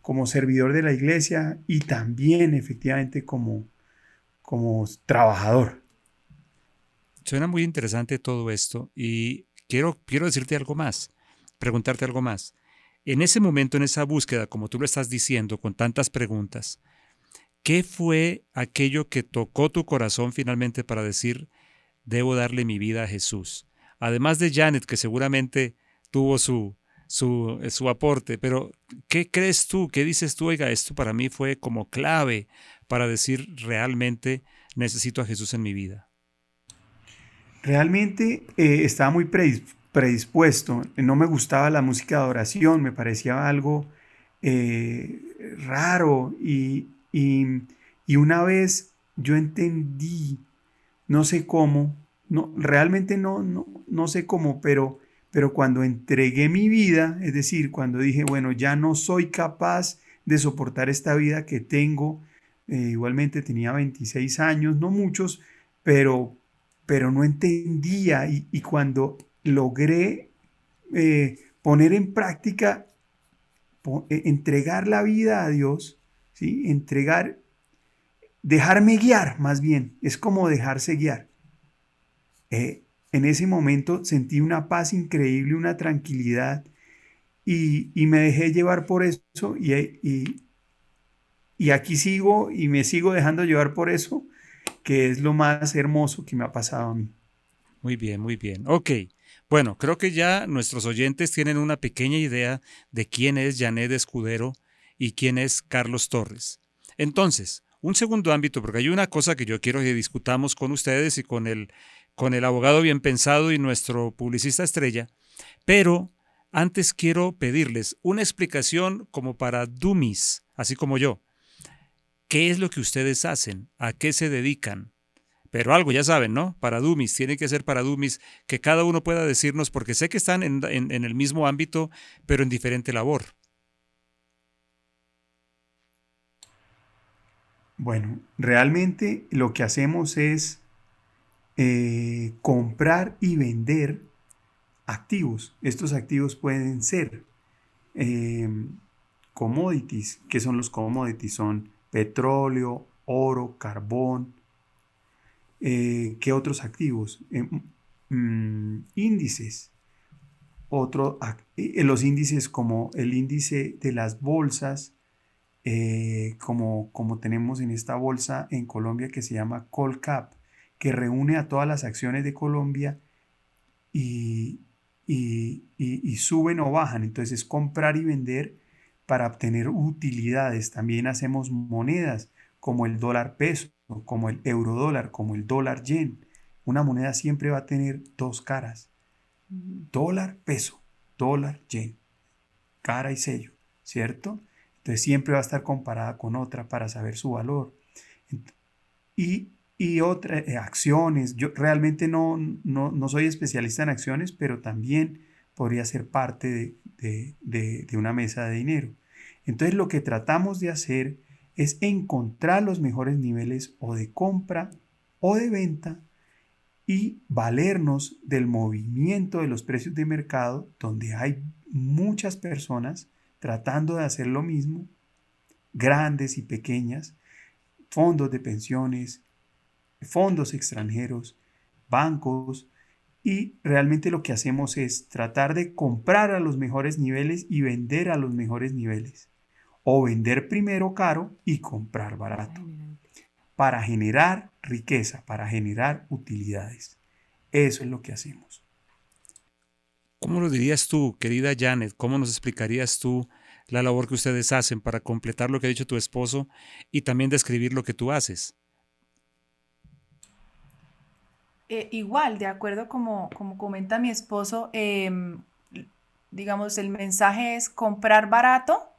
[SPEAKER 5] como servidor de la iglesia y también efectivamente como, como trabajador.
[SPEAKER 2] Suena muy interesante todo esto y quiero, quiero decirte algo más, preguntarte algo más. En ese momento, en esa búsqueda, como tú lo estás diciendo, con tantas preguntas, ¿qué fue aquello que tocó tu corazón finalmente para decir, debo darle mi vida a Jesús? Además de Janet, que seguramente tuvo su, eh, su, aporte. Pero, ¿qué crees tú? ¿Qué dices tú? Oiga, esto para mí fue como clave para decir realmente necesito a Jesús en mi vida.
[SPEAKER 5] Realmente eh, estaba muy predispuesto. No me gustaba la música de oración, me parecía algo eh, raro. Y, una vez yo entendí, no sé cómo, no, realmente no, no, no sé cómo, pero pero cuando entregué mi vida, es decir, cuando dije, bueno, ya no soy capaz de soportar esta vida que tengo, eh, igualmente tenía 26 años, no muchos, pero, pero no entendía y, cuando logré eh, poner en práctica, eh, entregar la vida a Dios, ¿sí? entregar, dejarme guiar más bien, es como dejarse guiar. En ese momento sentí una paz increíble, una tranquilidad y, me dejé llevar por eso y, y, aquí sigo y me sigo dejando llevar por eso, que es lo más hermoso que me ha pasado a mí.
[SPEAKER 2] Muy bien, muy bien. Ok. Bueno, creo que ya nuestros oyentes tienen una pequeña idea de quién es Janet Escudero y quién es Carlos Torres. Entonces, un segundo ámbito, porque hay una cosa que yo quiero que discutamos con ustedes y con el con el abogado bien pensado y nuestro publicista estrella, pero antes quiero pedirles una explicación como para dummies, así como yo. ¿Qué es lo que ustedes hacen? ¿A qué se dedican? Pero algo ya saben, ¿no? Para dummies, tiene que ser para dummies, que cada uno pueda decirnos, porque sé que están en, en el mismo ámbito, pero en diferente labor.
[SPEAKER 5] Bueno, realmente lo que hacemos es eh, comprar y vender activos. Estos activos pueden ser em, commodities. ¿Qué son los commodities? Son petróleo, oro, carbón. Eh, ¿Qué otros activos? Em, mm, índices. Otro, eh, los índices como el índice de las bolsas, como, como tenemos en esta bolsa en Colombia que se llama Colcap que reúne a todas las acciones de Colombia y, y, suben o bajan. Entonces es comprar y vender para obtener utilidades. También hacemos monedas como el dólar peso, como el euro dólar, como el dólar yen. Una moneda siempre va a tener dos caras. Dólar peso, dólar yen. Cara y sello, ¿cierto? Entonces siempre va a estar comparada con otra para saber su valor. Y y otras eh, acciones. Yo realmente no, no, soy especialista en acciones, pero también podría ser parte de, de, una mesa de dinero. Entonces lo que tratamos de hacer es encontrar los mejores niveles o de compra o de venta y valernos del movimiento de los precios de mercado, donde hay muchas personas tratando de hacer lo mismo, grandes y pequeñas, fondos de pensiones, fondos extranjeros, bancos, y realmente lo que hacemos es tratar de comprar a los mejores niveles y vender a los mejores niveles. O vender primero caro y comprar barato. Para generar riqueza, para generar utilidades. Eso es lo que hacemos.
[SPEAKER 2] ¿Cómo lo dirías tú, querida Janet? ¿Cómo nos explicarías tú la labor que ustedes hacen para completar lo que ha dicho tu esposo y también describir lo que tú haces?
[SPEAKER 6] Eh, igual, de acuerdo como, como comenta mi esposo, em, digamos, el mensaje es comprar barato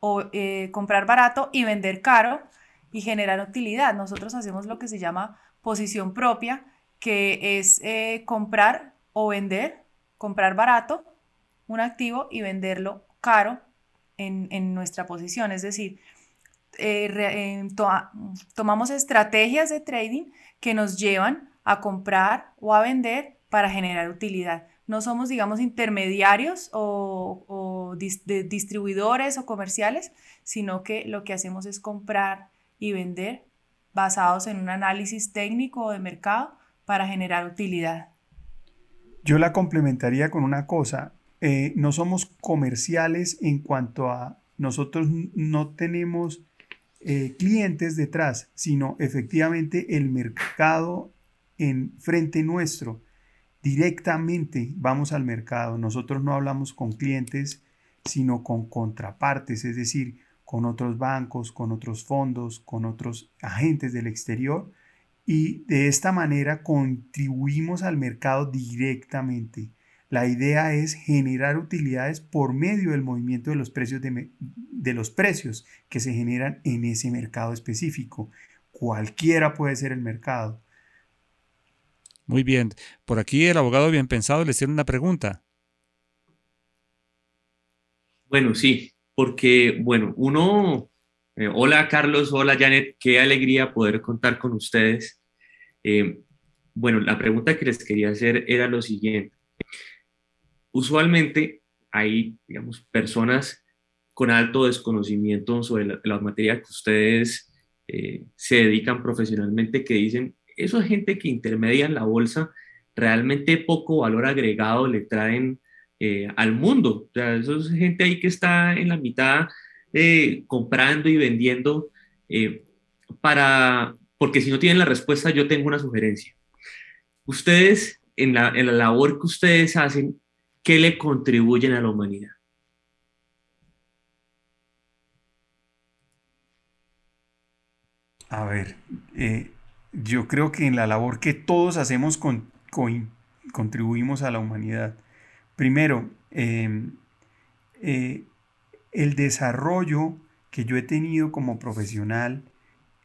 [SPEAKER 6] o eh, comprar barato y vender caro y generar utilidad. Nosotros hacemos lo que se llama posición propia, que es eh, comprar o vender comprar barato un activo y venderlo caro en, nuestra posición. Es decir, eh, tomamos estrategias de trading que nos llevan a comprar o a vender para generar utilidad. No somos, digamos, intermediarios o, distribuidores o comerciales, sino que lo que hacemos es comprar y vender basados en un análisis técnico de mercado para generar utilidad.
[SPEAKER 5] Yo la complementaría con una cosa. Eh, no somos comerciales en cuanto a nosotros no tenemos eh, clientes detrás, sino efectivamente el mercado en frente nuestro. Directamente vamos al mercado. Nosotros no hablamos con clientes, sino con contrapartes, es decir, con otros bancos, con otros fondos, con otros agentes del exterior y de esta manera contribuimos al mercado directamente. La idea es generar utilidades por medio del movimiento de los precios, de, los precios que se generan en ese mercado específico. Cualquiera puede ser el mercado.
[SPEAKER 2] Muy bien. Por aquí el abogado bien pensado le tiene una pregunta.
[SPEAKER 3] Bueno, sí, porque, bueno, uno eh, hola Carlos, hola Janet, qué alegría poder contar con ustedes. Eh, bueno, la pregunta que les quería hacer era lo siguiente. Usualmente hay, digamos, personas con alto desconocimiento sobre la, materia que ustedes eh, se dedican profesionalmente que dicen, eso es gente que intermedia en la bolsa, realmente poco valor agregado le traen al mundo. O sea, eso es gente ahí que está en la mitad eh, comprando y vendiendo eh, para, porque si no tienen la respuesta, yo tengo una sugerencia. Ustedes, en la, en la labor que ustedes hacen, ¿qué le contribuyen a la humanidad?
[SPEAKER 5] A ver, eh, yo creo que en la labor que todos hacemos con, contribuimos a la humanidad. Primero, eh, el desarrollo que yo he tenido como profesional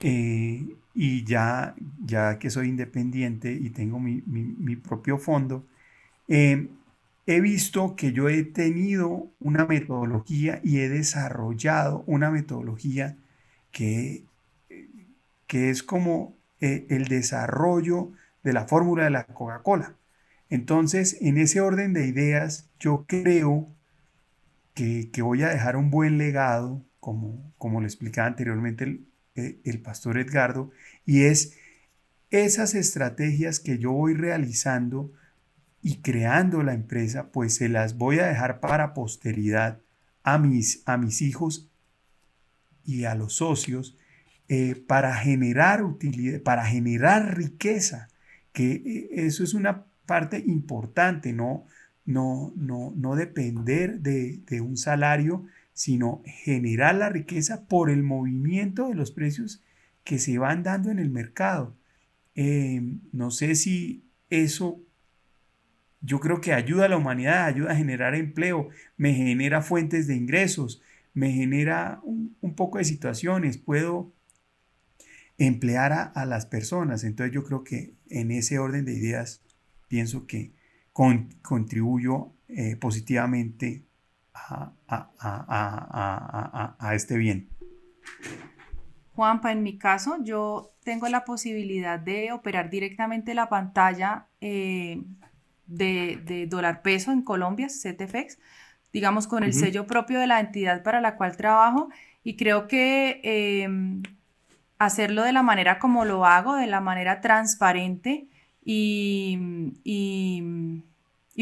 [SPEAKER 5] eh, y ya, ya que soy independiente y tengo mi, propio fondo, eh, he visto que yo he tenido una metodología y he desarrollado una metodología que, que es como eh, el desarrollo de la fórmula de la Coca-Cola. Entonces, en ese orden de ideas, yo creo que, voy a dejar un buen legado, como, como le explicaba anteriormente el, eh, el pastor Edgardo, y es esas estrategias que yo voy realizando y creando la empresa, pues se las voy a dejar para posteridad a mis, a mis hijos y a los socios eh, para generar utilidad, para generar riqueza, que eh, eso es una parte importante, ¿no? no, no, no depender de, un salario, sino generar la riqueza por el movimiento de los precios que se van dando en el mercado. Em, no sé si eso, yo creo que ayuda a la humanidad, ayuda a generar empleo, me genera fuentes de ingresos, me genera un, poco de situaciones, puedo emplear a, a, las personas. Entonces yo creo que en ese orden de ideas pienso que contribuyo eh, positivamente a, este bien.
[SPEAKER 6] Juanpa, en mi caso, yo tengo la posibilidad de operar directamente la pantalla eh, de, dólar peso en Colombia, CTFX, digamos con el sello propio de la entidad para la cual trabajo y creo que em, hacerlo de la manera como lo hago, de la manera transparente, y,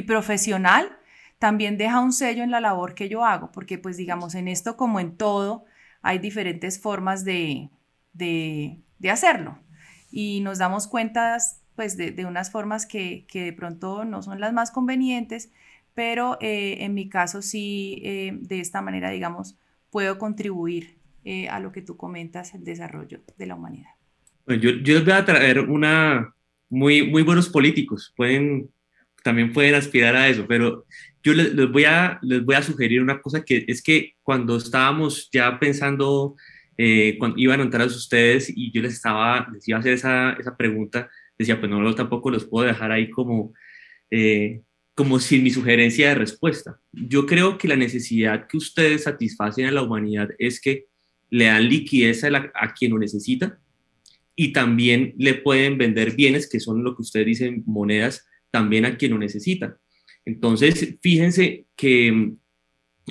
[SPEAKER 6] profesional, también deja un sello en la labor que yo hago, porque pues digamos, en esto como en todo, hay diferentes formas de, hacerlo. Y nos damos cuenta pues de, unas formas que, de pronto no son las más convenientes, pero eh, en mi caso sí, eh, de esta manera, digamos, puedo contribuir eh, a lo que tú comentas, el desarrollo de la humanidad.
[SPEAKER 3] Bueno, yo, yo, les voy a traer una, muy, muy buenos políticos, pueden, también pueden aspirar a eso, pero yo les, les, voy a, les voy a sugerir una cosa que es que cuando estábamos ya pensando, cuando iban a entrar ustedes y yo les estaba, les iba a hacer esa, esa pregunta, decía, pues no, tampoco los puedo dejar ahí como, eh, como sin mi sugerencia de respuesta. Yo creo que la necesidad que ustedes satisfacen a la humanidad es que le dan liquidez a, quien lo necesita y también le pueden vender bienes, que son lo que ustedes dicen, monedas, también a quien lo necesita. Entonces, fíjense que mm,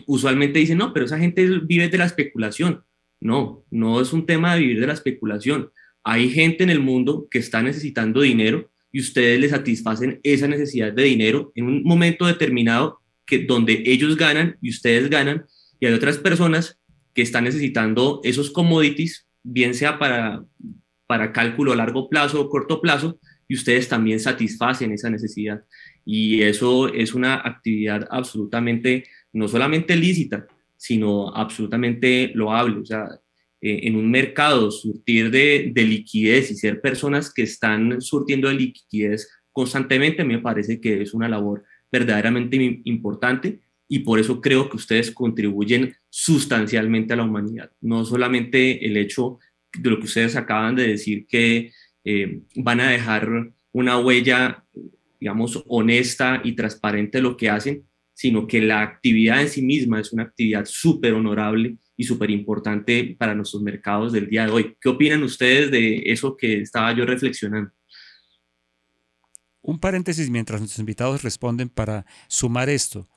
[SPEAKER 3] usualmente dicen, no, pero esa gente vive de la especulación. No, no es un tema de vivir de la especulación. Hay gente en el mundo que está necesitando dinero y ustedes le satisfacen esa necesidad de dinero en un momento determinado que donde ellos ganan y ustedes ganan y hay otras personas que están necesitando esos commodities, bien sea para, para cálculo a largo plazo o corto plazo, y ustedes también satisfacen esa necesidad. Y eso es una actividad absolutamente, no solamente lícita, sino absolutamente loable. O sea, eh, en un mercado, surtir de, liquidez y ser personas que están surtiendo de liquidez constantemente, me parece que es una labor verdaderamente importante y por eso creo que ustedes contribuyen sustancialmente a la humanidad. No solamente el hecho de lo que ustedes acaban de decir que eh, van a dejar una huella, digamos, honesta y transparente de lo que hacen, sino que la actividad en sí misma es una actividad súper honorable y súper importante para nuestros mercados del día de hoy. ¿Qué opinan ustedes de eso que estaba yo reflexionando?
[SPEAKER 2] Un paréntesis mientras nuestros invitados responden para sumar esto.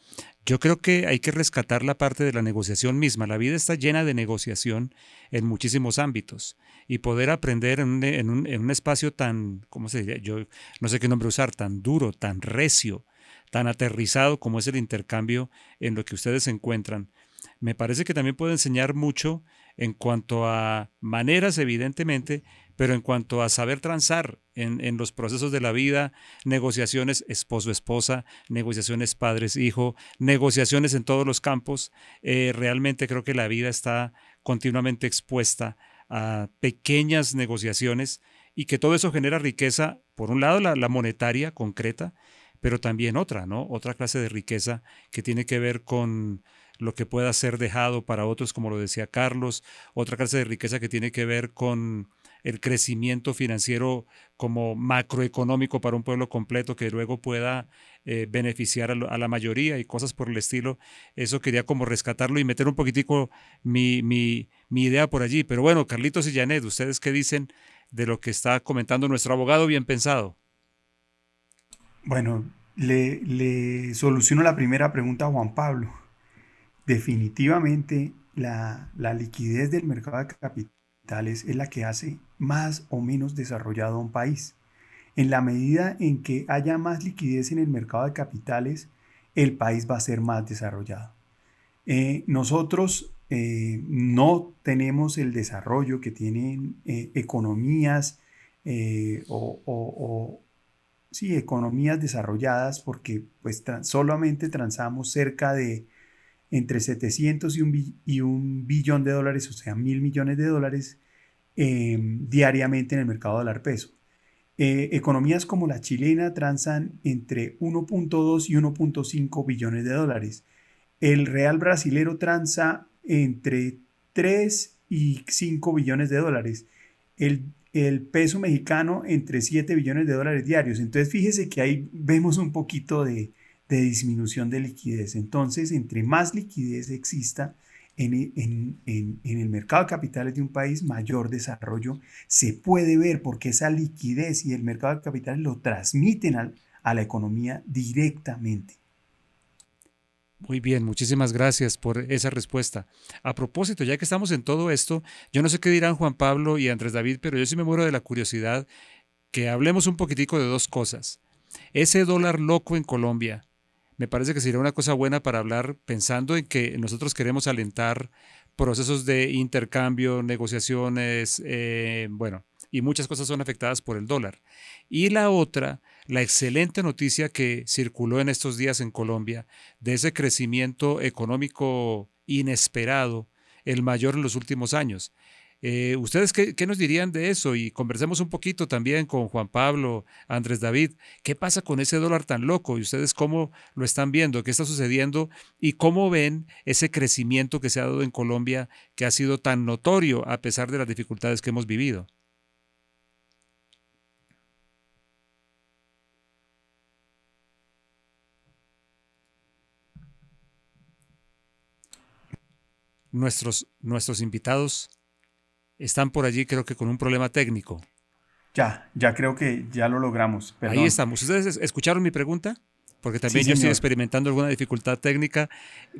[SPEAKER 2] Yo creo que hay que rescatar la parte de la negociación misma. La vida está llena de negociación en muchísimos ámbitos y poder aprender en un, espacio tan, ¿cómo se diría? Yo no sé qué nombre usar, tan duro, tan recio, tan aterrizado como es el intercambio en lo que ustedes se encuentran me parece que también puede enseñar mucho en cuanto a maneras, evidentemente, pero en cuanto a saber transar en, los procesos de la vida, negociaciones esposo-esposa, negociaciones padres-hijo, negociaciones en todos los campos, eh, realmente creo que la vida está continuamente expuesta a pequeñas negociaciones y que todo eso genera riqueza, por un lado la, la monetaria concreta, pero también otra, ¿no? Otra clase de riqueza que tiene que ver con lo que pueda ser dejado para otros, como lo decía Carlos, otra clase de riqueza que tiene que ver con el crecimiento financiero como macroeconómico para un pueblo completo que luego pueda eh, beneficiar a, la mayoría y cosas por el estilo. Eso quería como rescatarlo y meter un poquitico mi, mi, idea por allí. Pero bueno, Carlitos y Janet, ¿ustedes qué dicen de lo que está comentando nuestro abogado bien pensado?
[SPEAKER 5] Bueno, le, le soluciono la primera pregunta a Juan Pablo definitivamente la, liquidez del mercado de capitales es la que hace más o menos desarrollado un país. En la medida en que haya más liquidez en el mercado de capitales, el país va a ser más desarrollado. Eh, nosotros eh, no tenemos el desarrollo que tienen eh, economías o, sí, economías desarrolladas porque pues solamente transamos cerca de entre 700 y un, y un billón de dólares, o sea, mil millones de dólares em, diariamente en el mercado dólar peso. Eh, economías como la chilena transan entre 1.2 y 1.5 billones de dólares. El real brasilero transa entre 3 y 5 billones de dólares. El, peso mexicano entre 7 billones de dólares diarios. Entonces fíjese que ahí vemos un poquito de disminución de liquidez. Entonces, entre más liquidez exista en, el mercado de capitales de un país, mayor desarrollo se puede ver porque esa liquidez y el mercado de capitales lo transmiten a la economía directamente.
[SPEAKER 2] Muy bien, muchísimas gracias por esa respuesta. A propósito, ya que estamos en todo esto, yo no sé qué dirán Juan Pablo y Andrés David, pero yo sí me muero de la curiosidad que hablemos un poquitico de dos cosas. Ese dólar loco en Colombia, me parece que sería una cosa buena para hablar pensando en que nosotros queremos alentar procesos de intercambio, negociaciones, eh, bueno, y muchas cosas son afectadas por el dólar. Y la otra, la excelente noticia que circuló en estos días en Colombia de ese crecimiento económico inesperado, el mayor en los últimos años. Eh, ¿Ustedes qué, nos dirían de eso? Y conversemos un poquito también con Juan Pablo, Andrés David. ¿Qué pasa con ese dólar tan loco? ¿Y ustedes cómo lo están viendo? ¿Qué está sucediendo? ¿Y cómo ven ese crecimiento que se ha dado en Colombia que ha sido tan notorio a pesar de las dificultades que hemos vivido? Nuestros, nuestros invitados están por allí creo que con un problema técnico.
[SPEAKER 5] Ya, ya creo que ya lo logramos.
[SPEAKER 2] Ahí estamos. ¿Ustedes escucharon mi pregunta? Porque también yo estoy experimentando alguna dificultad técnica,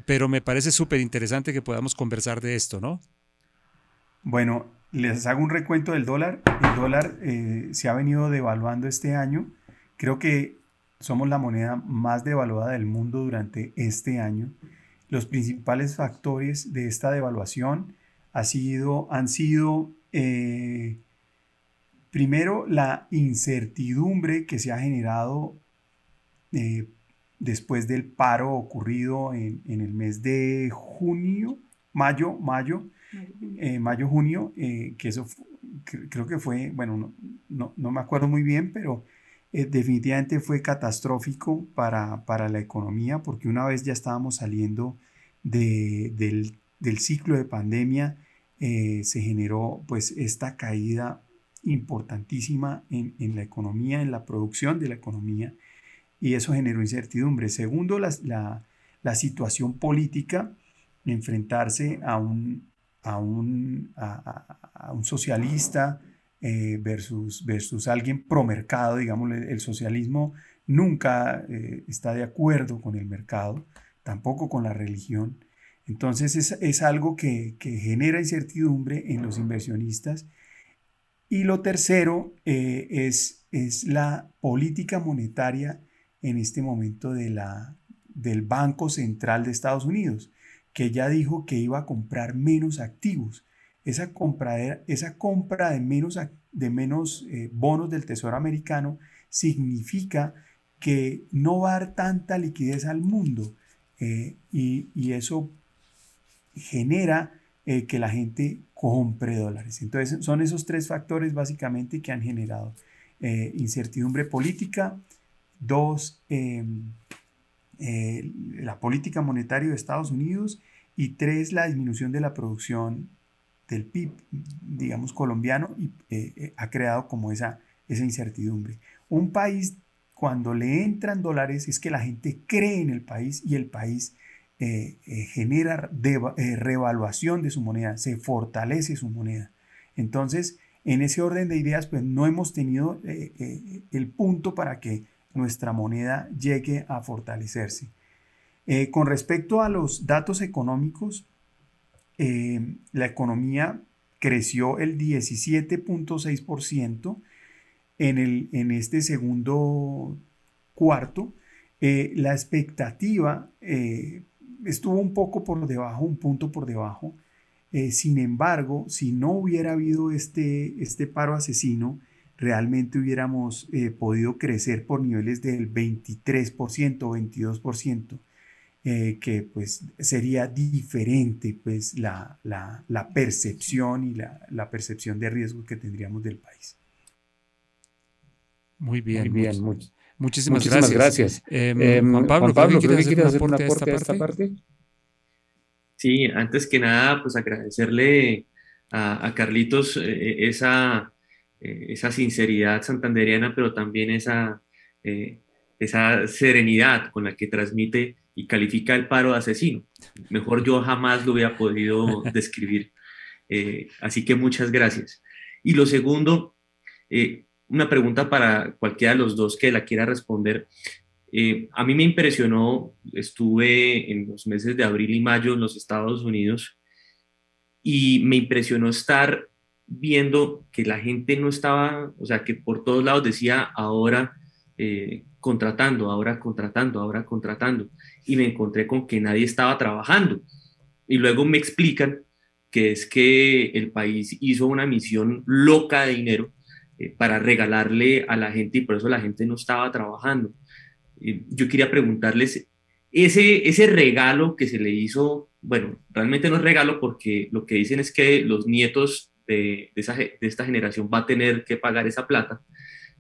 [SPEAKER 2] pero me parece súper interesante que podamos conversar de esto, ¿no?
[SPEAKER 5] Bueno, les hago un recuento del dólar. El dólar eh, se ha venido devaluando este año. Creo que somos la moneda más devaluada del mundo durante este año. Los principales factores de esta devaluación ha sido, han sido, eh, primero, la incertidumbre que se ha generado eh, después del paro ocurrido en, el mes de junio, mayo, mayo, mayo, junio, eh, que eso creo que fue, bueno, no, me acuerdo muy bien, pero definitivamente fue catastrófico para, para, la economía, porque una vez ya estábamos saliendo del, del, ciclo de pandemia, eh, se generó pues esta caída importantísima en, la economía, en la producción de la economía, y eso generó incertidumbre. Segundo, la, la, situación política, enfrentarse a un, a un, a, un socialista eh, versus, versus alguien promercado, digamos, el socialismo nunca eh, está de acuerdo con el mercado, tampoco con la religión. Entonces es, algo que, genera incertidumbre en los inversionistas. Y lo tercero eh, es, es, la política monetaria en este momento de la, del Banco Central de Estados Unidos, que ya dijo que iba a comprar menos activos. Esa compra, esa compra de menos, de menos eh, bonos del Tesoro americano significa que no va a dar tanta liquidez al mundo. Eh, y, y, eso genera eh, que la gente compre dólares. Entonces son esos tres factores básicamente que han generado eh, incertidumbre política, dos, em, eh, la política monetaria de Estados Unidos y tres, la disminución de la producción del PIB, digamos, colombiano y ha creado como esa, esa incertidumbre. Un país, cuando le entran dólares, es que la gente cree en el país y el país eh, eh, genera eh, revaluación de su moneda, se fortalece su moneda. Entonces, en ese orden de ideas, pues no hemos tenido el punto para que nuestra moneda llegue a fortalecerse. con respecto a los datos económicos, la economía creció el 17.6% en, en este segundo cuarto. la expectativa estuvo un poco por debajo, un punto por debajo. Eh, sin embargo, si no hubiera habido este, este paro asesino, realmente hubiéramos eh, podido crecer por niveles del 23%, 22%, eh, que pues sería diferente pues la, percepción y la, percepción de riesgo que tendríamos del país.
[SPEAKER 2] Muy bien,
[SPEAKER 7] muy bien.
[SPEAKER 2] Muchísimas, gracias.
[SPEAKER 7] Em, em, Juan Pablo, Pablo ¿creo que quieres hacer un aporte a esta, parte?
[SPEAKER 3] Sí, antes que nada, pues agradecerle a, Carlitos eh, esa, eh, esa sinceridad santanderiana, pero también esa, eh, esa serenidad con la que transmite y califica el paro de asesino. Mejor yo jamás lo hubiera podido describir. así que muchas gracias. Y lo segundo, una pregunta para cualquiera de los dos que la quiera responder. Eh, a mí me impresionó, estuve en los meses de abril y mayo en los Estados Unidos y me impresionó estar viendo que la gente no estaba, o sea, que por todos lados decía ahora eh, contratando, ahora contratando, ahora contratando. Y me encontré con que nadie estaba trabajando. Y luego me explican que es que el país hizo una misión loca de dinero eh, para regalarle a la gente y por eso la gente no estaba trabajando. yo quería preguntarles, ese, ese regalo que se le hizo, bueno, realmente no es regalo porque lo que dicen es que los nietos de, de, esa, esta generación va a tener que pagar esa plata,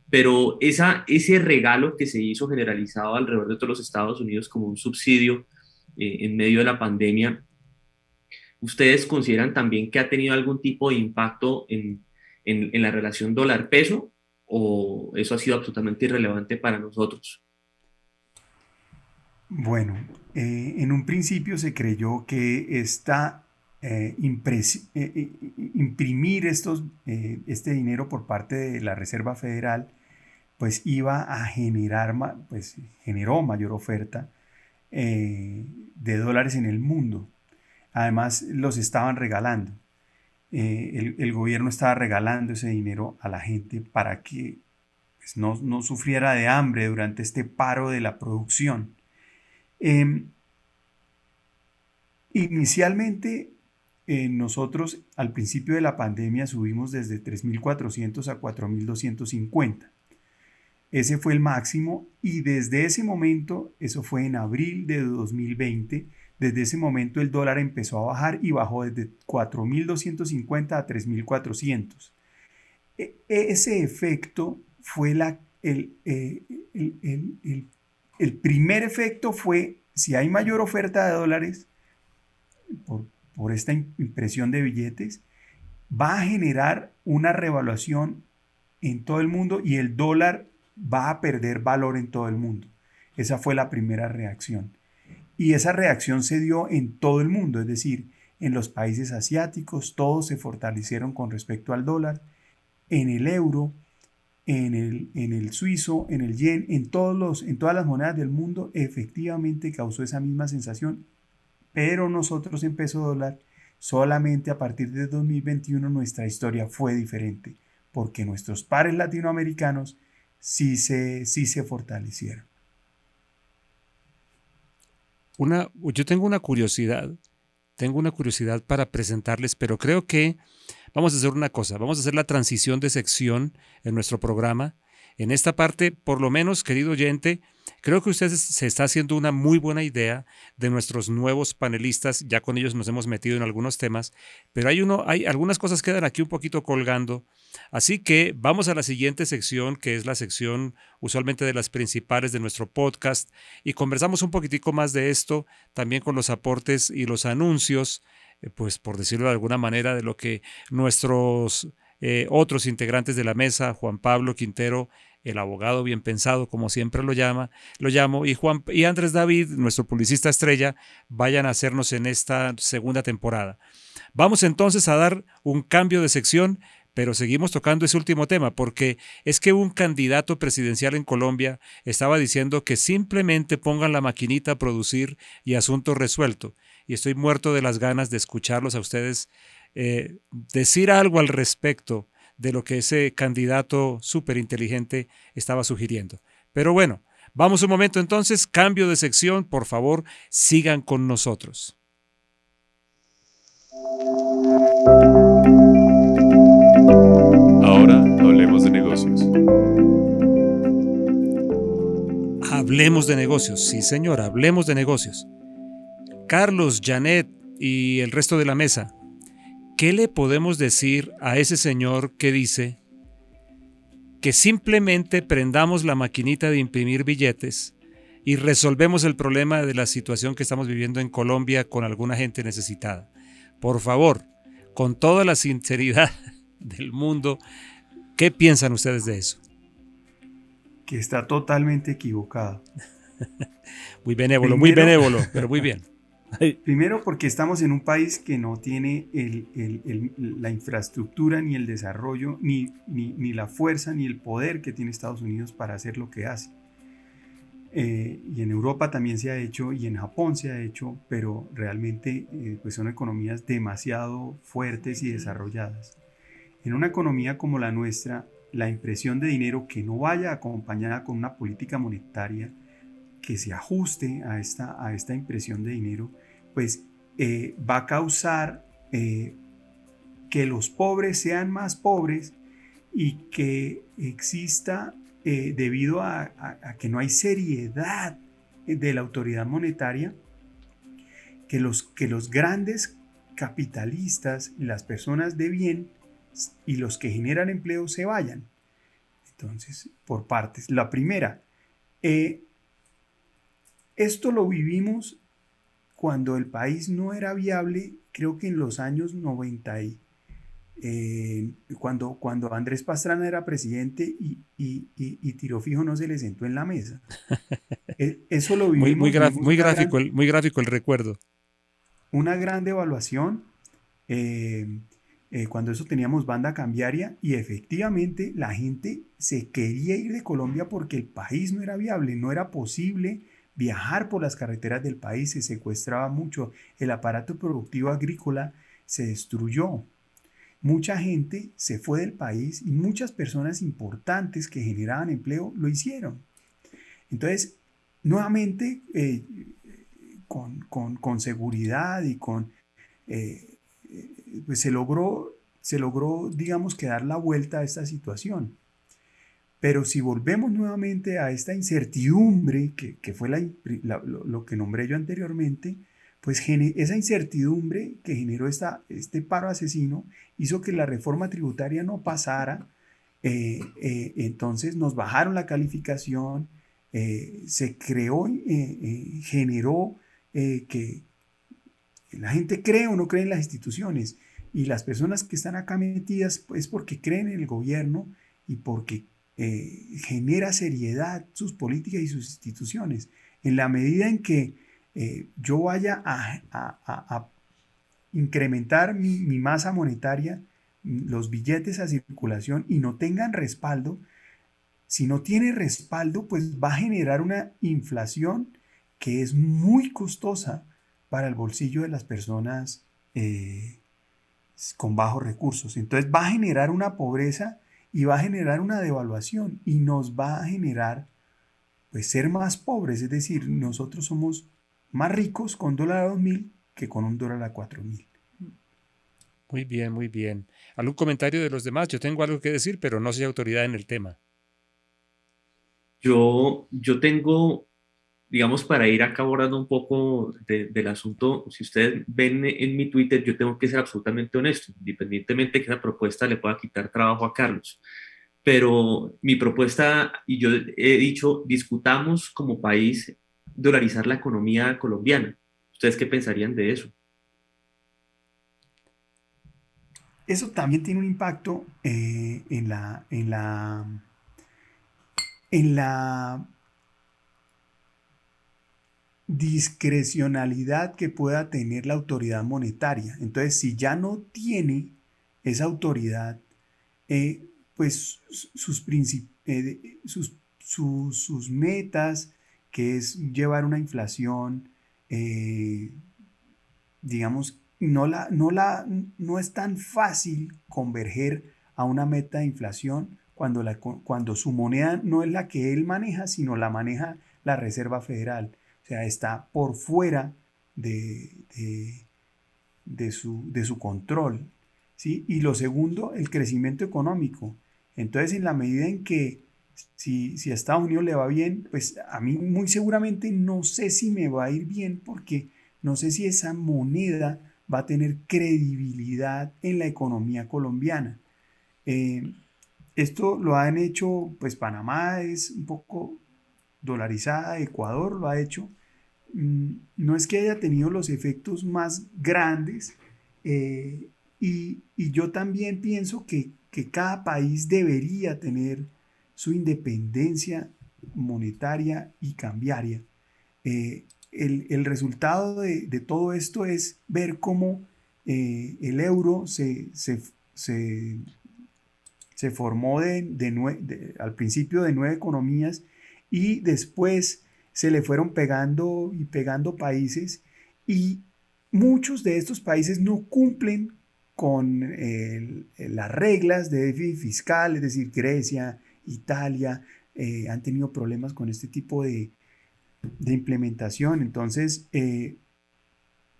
[SPEAKER 3] pero esa, ese regalo que se hizo generalizado alrededor de todos los Estados Unidos como un subsidio eh, en medio de la pandemia, ¿ustedes consideran también que ha tenido algún tipo de impacto en, en, la relación dólar-peso o eso ha sido absolutamente irrelevante para nosotros?
[SPEAKER 5] Bueno, eh, en un principio se creyó que esta eh, imprimir estos, este dinero por parte de la Reserva Federal pues iba a generar, pues generó mayor oferta eh, de dólares en el mundo. Además, los estaban regalando. Eh, el, gobierno estaba regalando ese dinero a la gente para que pues, no, sufriera de hambre durante este paro de la producción. Em, inicialmente, eh, nosotros al principio de la pandemia subimos desde 3.400 a 4.250. Ese fue el máximo y desde ese momento, eso fue en abril de 2020, desde ese momento el dólar empezó a bajar y bajó desde 4.250 a 3.400. E, ese efecto fue la, el, eh, el, el, primer efecto fue, si hay mayor oferta de dólares por, por esta impresión de billetes, va a generar una revaluación en todo el mundo y el dólar va a perder valor en todo el mundo. Esa fue la primera reacción. Y esa reacción se dio en todo el mundo, es decir, en los países asiáticos, todos se fortalecieron con respecto al dólar, en el euro, en el, en el suizo, en el yen, en, todos los, en todas las monedas del mundo, efectivamente causó esa misma sensación. Pero nosotros en peso dólar, solamente a partir de 2021 nuestra historia fue diferente, porque nuestros pares latinoamericanos sí se, se fortalecieron.
[SPEAKER 2] Una, yo tengo una curiosidad, tengo una curiosidad para presentarles, pero creo que vamos a hacer una cosa, vamos a hacer la transición de sección en nuestro programa. En esta parte, por lo menos, querido oyente, creo que usted se está haciendo una muy buena idea de nuestros nuevos panelistas. Ya con ellos nos hemos metido en algunos temas, pero hay uno, hay algunas cosas quedan aquí un poquito colgando Así que vamos a la siguiente sección, que es la sección usualmente de las principales de nuestro podcast, y conversamos un poquitico más de esto, también con los aportes y los anuncios, eh, pues por decirlo de alguna manera, de lo que nuestros eh, otros integrantes de la mesa, Juan Pablo Quintero, el abogado bien pensado, como siempre lo llama, lo llamo, y Juan y Andrés David, nuestro publicista estrella, vayan a hacernos en esta segunda temporada. Vamos entonces a dar un cambio de sección pero seguimos tocando ese último tema, porque es que un candidato presidencial en Colombia estaba diciendo que simplemente pongan la maquinita a producir y asunto resuelto. Y estoy muerto de las ganas de escucharlos a ustedes eh, decir algo al respecto de lo que ese candidato súper inteligente estaba sugiriendo. Pero bueno, vamos un momento entonces, cambio de sección, por favor, sigan con nosotros.
[SPEAKER 1] Ahora hablemos de negocios.
[SPEAKER 2] Hablemos de negocios, sí señor, hablemos de negocios. Carlos, Janet y el resto de la mesa, ¿qué le podemos decir a ese señor que dice que simplemente prendamos la maquinita de imprimir billetes y resolvemos el problema de la situación que estamos viviendo en Colombia con alguna gente necesitada? Por favor, con toda la sinceridad del mundo. ¿Qué piensan ustedes de eso?
[SPEAKER 5] Que está totalmente equivocado.
[SPEAKER 2] muy benévolo, muy benévolo, pero muy bien.
[SPEAKER 5] Primero porque estamos en un país que no tiene la infraestructura, ni el desarrollo, ni, ni, la fuerza, ni el poder que tiene Estados Unidos para hacer lo que hace. Eh, y en Europa también se ha hecho, y en Japón se ha hecho, pero realmente eh, pues son economías demasiado fuertes y desarrolladas. En una economía como la nuestra, la impresión de dinero que no vaya acompañada con una política monetaria que se ajuste a esta, a esta impresión de dinero, pues eh, va a causar eh, que los pobres sean más pobres y que exista eh, debido a, que no hay seriedad de la autoridad monetaria, que los, que los grandes capitalistas y las personas de bien y los que generan empleo se vayan. Entonces, por partes. La primera, esto lo vivimos cuando el país no era viable, creo que en los años 90 y, eh, cuando, cuando Andrés Pastrana era presidente y, y, y, Tiro Fijo no se le sentó en la mesa. E, eso lo vivimos.
[SPEAKER 2] Muy, muy, gráfico, el, muy gráfico el recuerdo.
[SPEAKER 5] Una gran devaluación. Eh, eh, cuando eso teníamos banda cambiaria y efectivamente la gente se quería ir de Colombia porque el país no era viable, no era posible viajar por las carreteras del país, se secuestraba mucho, el aparato productivo agrícola se destruyó. Mucha gente se fue del país y muchas personas importantes que generaban empleo lo hicieron. Entonces, nuevamente, eh, con, seguridad y con... Eh, pues se logró, se logró, digamos, que dar la vuelta a esta situación. Pero si volvemos nuevamente a esta incertidumbre, que, fue lo, que nombré yo anteriormente, pues esa incertidumbre que generó esta, este paro asesino hizo que la reforma tributaria no pasara, eh, eh, entonces nos bajaron la calificación, eh, se creó, generó que, la gente cree o no cree en las instituciones. Y las personas que están acá metidas es porque creen en el gobierno y porque eh, genera seriedad sus políticas y sus instituciones. En la medida en que eh, yo vaya a, incrementar mi, masa monetaria, los billetes a circulación y no tengan respaldo, si no tiene respaldo, pues va a generar una inflación que es muy costosa para el bolsillo de las personas eh, con bajos recursos. Entonces va a generar una pobreza y va a generar una devaluación y nos va a generar pues ser más pobres, es decir, nosotros somos más ricos con dólar a 2000 que con un dólar a 4000.
[SPEAKER 2] Muy bien, muy bien. ¿Algún comentario de los demás? Yo tengo algo que decir, pero no soy autoridad en el tema.
[SPEAKER 3] Yo, yo tengo digamos, para ir acá un poco del asunto, si ustedes ven en mi Twitter, yo tengo que ser absolutamente honesto, independientemente de que esa propuesta le pueda quitar trabajo a Carlos. Pero mi propuesta, y yo he dicho, discutamos como país dolarizar la economía colombiana. ¿Ustedes qué pensarían de eso?
[SPEAKER 5] Eso también tiene un impacto eh, en la, en la, en la discrecionalidad que pueda tener la autoridad monetaria. Entonces, si ya no tiene esa autoridad, eh, pues sus, eh, sus, metas, que es llevar una inflación, eh, digamos, no, la, no, la, no es tan fácil converger a una meta de inflación cuando, la, cuando su moneda no es la que él maneja, sino la maneja la Reserva Federal. O sea, está por fuera de, de, su, de su, control. ¿sí? Y lo segundo, el crecimiento económico. Entonces, en la medida en que si, si, a Estados Unidos le va bien, pues a mí muy seguramente no sé si me va a ir bien porque no sé si esa moneda va a tener credibilidad en la economía colombiana. Eh, esto lo han hecho, pues Panamá es un poco dolarizada, Ecuador lo ha hecho, mm, no es que haya tenido los efectos más grandes eh, y, yo también pienso que, cada país debería tener su independencia monetaria y cambiaria. Eh, el, resultado de, todo esto es ver cómo eh, el euro se, se, formó de, al principio de nueve economías y después se le fueron pegando y pegando países y muchos de estos países no cumplen con las reglas de déficit fiscal, es decir, Grecia, Italia, eh, han tenido problemas con este tipo de, implementación. Entonces, eh,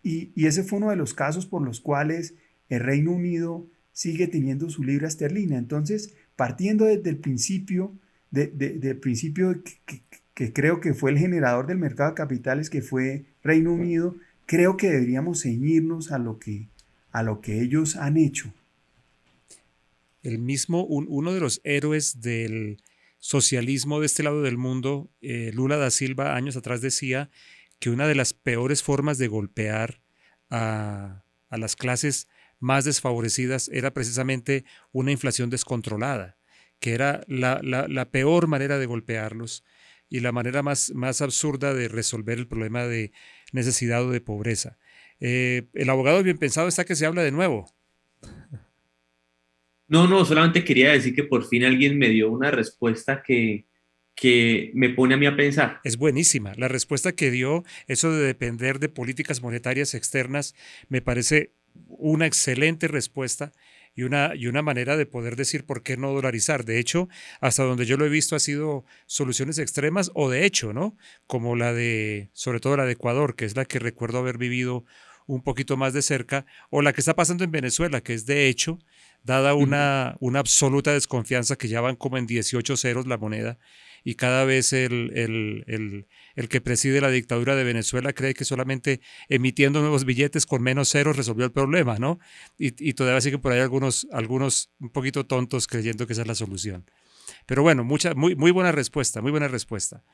[SPEAKER 5] y, y, ese fue uno de los casos por los cuales el Reino Unido sigue teniendo su libra esterlina. Entonces, partiendo desde el principio, de, principio que, que creo que fue el generador del mercado de capitales, que fue Reino Unido, creo que deberíamos ceñirnos a lo que, a lo que ellos han hecho.
[SPEAKER 2] El mismo, uno de los héroes del socialismo de este lado del mundo, eh, Lula da Silva, años atrás decía que una de las peores formas de golpear a, las clases más desfavorecidas era precisamente una inflación descontrolada, que era la, la, peor manera de golpearlos y la manera más, más absurda de resolver el problema de necesidad o de pobreza. Eh, el abogado bien pensado está que se habla de nuevo.
[SPEAKER 3] No, no, solamente quería decir que por fin alguien me dio una respuesta que, que me pone a mí a pensar.
[SPEAKER 2] Es buenísima. La respuesta que dio, eso de depender de políticas monetarias externas, me parece una excelente respuesta y una, y una manera de poder decir por qué no dolarizar. De hecho, hasta donde yo lo he visto ha sido soluciones extremas o de hecho, ¿no? Como la de, sobre todo la de Ecuador, que es la que recuerdo haber vivido un poquito más de cerca, o la que está pasando en Venezuela, que es de hecho, dada una, una absoluta desconfianza que ya van como en 18 ceros la moneda y cada vez el, el, que preside la dictadura de Venezuela cree que solamente emitiendo nuevos billetes con menos ceros resolvió el problema, ¿no? Y, y todavía siguen por ahí algunos, algunos un poquito tontos creyendo que esa es la solución. Pero bueno, mucha, muy, muy buena respuesta, muy buena respuesta.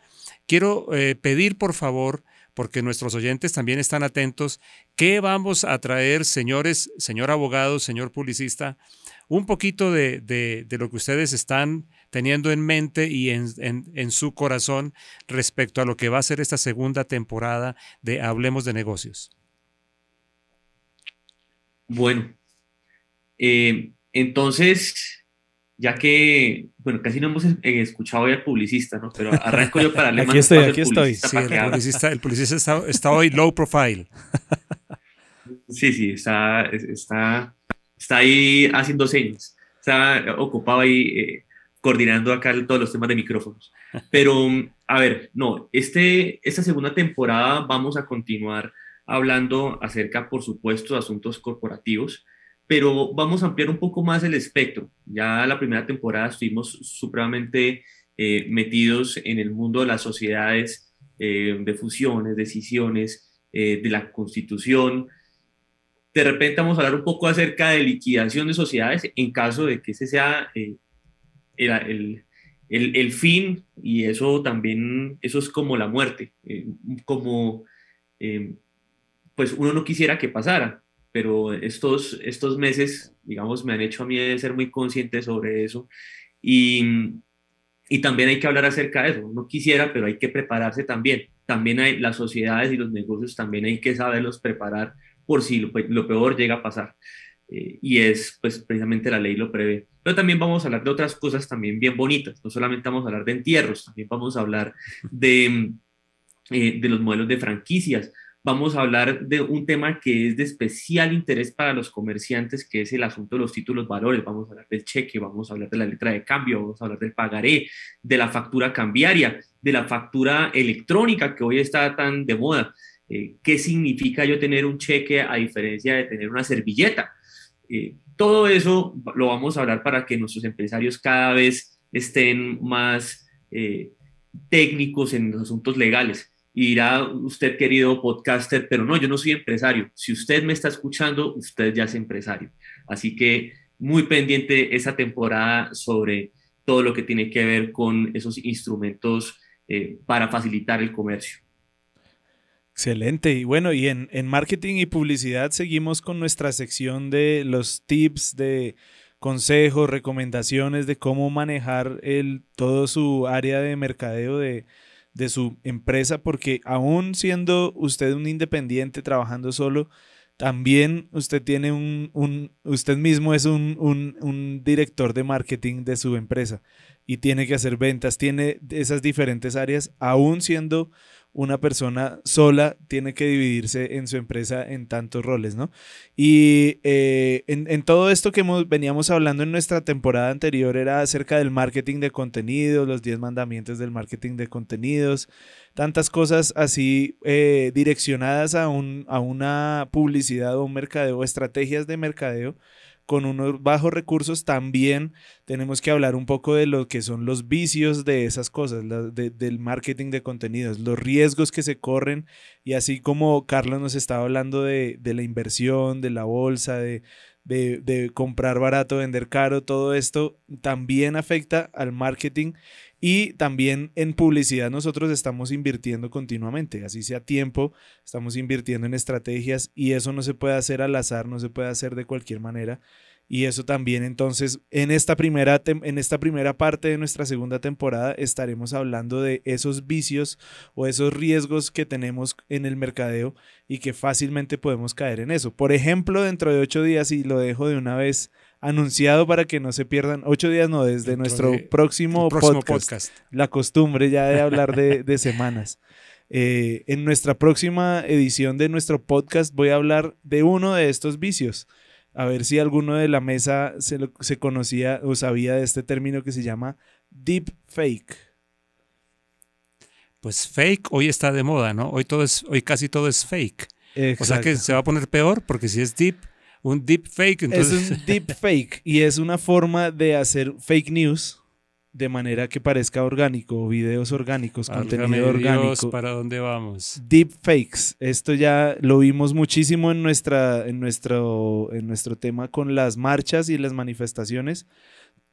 [SPEAKER 2] Quiero eh, pedir, por favor, porque nuestros oyentes también están atentos, ¿qué vamos a traer, señores, señor abogado, señor publicista? Un poquito de, de lo que ustedes están teniendo en mente y en, en, su corazón respecto a lo que va a ser esta segunda temporada de Hablemos de Negocios.
[SPEAKER 3] Bueno, eh, entonces ya que, bueno, casi no hemos eh, escuchado al publicista, ¿no? Pero arranco yo para
[SPEAKER 2] leer aquí estoy, aquí estoy. Sí, el, publicista, el publicista está, hoy low profile.
[SPEAKER 3] Sí, sí, está, está, está ahí haciendo señas. Está ocupado ahí eh, coordinando acá todos los temas de micrófonos. Pero, a ver, no, este, esta segunda temporada vamos a continuar hablando acerca, por supuesto, de asuntos corporativos pero vamos a ampliar un poco más el espectro. Ya la primera temporada estuvimos supremamente eh, metidos en el mundo de las sociedades, eh, de fusiones, decisiones, eh, de la constitución. De repente vamos a hablar un poco acerca de liquidación de sociedades en caso de que ese sea el, el, el, fin y eso también, eso es como la muerte, como pues uno no quisiera que pasara pero estos, estos meses, digamos, me han hecho a mí ser muy consciente sobre eso y, y también hay que hablar acerca de eso. No quisiera, pero hay que prepararse también. También hay las sociedades y los negocios, también hay que saberlos preparar por si lo peor llega a pasar. Eh, y es, pues, precisamente la ley lo prevé. Pero también vamos a hablar de otras cosas también bien bonitas. No solamente vamos a hablar de entierros, también vamos a hablar de, eh, de los modelos de franquicias, vamos a hablar de un tema que es de especial interés para los comerciantes, que es el asunto de los títulos valores. Vamos a hablar del cheque, vamos a hablar de la letra de cambio, vamos a hablar del pagaré, de la factura cambiaria, de la factura electrónica que hoy está tan de moda. Eh, ¿Qué significa yo tener un cheque a diferencia de tener una servilleta? Eh, todo eso lo vamos a hablar para que nuestros empresarios cada vez estén más eh, técnicos en los asuntos legales y dirá usted, querido podcaster, pero no, yo no soy empresario. Si usted me está escuchando, usted ya es empresario. Así que muy pendiente esa temporada sobre todo lo que tiene que ver con esos instrumentos eh, para facilitar el comercio.
[SPEAKER 4] Excelente. Y bueno, y en, en marketing y publicidad seguimos con nuestra sección de los tips de consejos, recomendaciones de cómo manejar el, todo su área de mercadeo de, de su empresa, porque aún siendo usted un independiente trabajando solo, también usted tiene un, un usted mismo es un, un, un, director de marketing de su empresa y tiene que hacer ventas, tiene esas diferentes áreas, aún siendo una persona sola tiene que dividirse en su empresa en tantos roles, ¿no? Y eh, en, todo esto que hemos, veníamos hablando en nuestra temporada anterior era acerca del marketing de contenidos, los 10 mandamientos del marketing de contenidos, tantas cosas así eh, direccionadas a, a una publicidad o un mercadeo, estrategias de mercadeo con unos bajos recursos, también tenemos que hablar un poco de lo que son los vicios de esas cosas, del marketing de contenidos, los riesgos que se corren. Y así como Carlos nos estaba hablando de, la inversión, de la bolsa, de, comprar barato, vender caro, todo esto también afecta al marketing y también en publicidad nosotros estamos invirtiendo continuamente, así sea tiempo, estamos invirtiendo en estrategias y eso no se puede hacer al azar, no se puede hacer de cualquier manera. Y eso también entonces en esta primera, en esta primera parte de nuestra segunda temporada estaremos hablando de esos vicios o esos riesgos que tenemos en el mercadeo y que fácilmente podemos caer en eso. Por ejemplo, dentro de ocho días, y lo dejo de una vez anunciado para que no se pierdan, ocho días no, desde nuestro próximo, podcast, la costumbre ya de hablar de, semanas. Eh, en nuestra próxima edición de nuestro podcast voy a hablar de uno de estos vicios. A ver si alguno de la mesa se, se conocía o sabía de este término que se llama deep fake.
[SPEAKER 2] Pues fake hoy está de moda, ¿no? Hoy todo es, hoy casi todo es fake. O sea que se va a poner peor porque si es deep, un deep fake.
[SPEAKER 4] Entonces... Es un deep fake y es una forma de hacer fake news de manera que parezca orgánico, videos orgánicos, contenido orgánico.
[SPEAKER 2] ¿Para dónde vamos?
[SPEAKER 4] Deep fakes. Esto ya lo vimos muchísimo en, nuestra, en, nuestro, en nuestro tema con las marchas y las manifestaciones.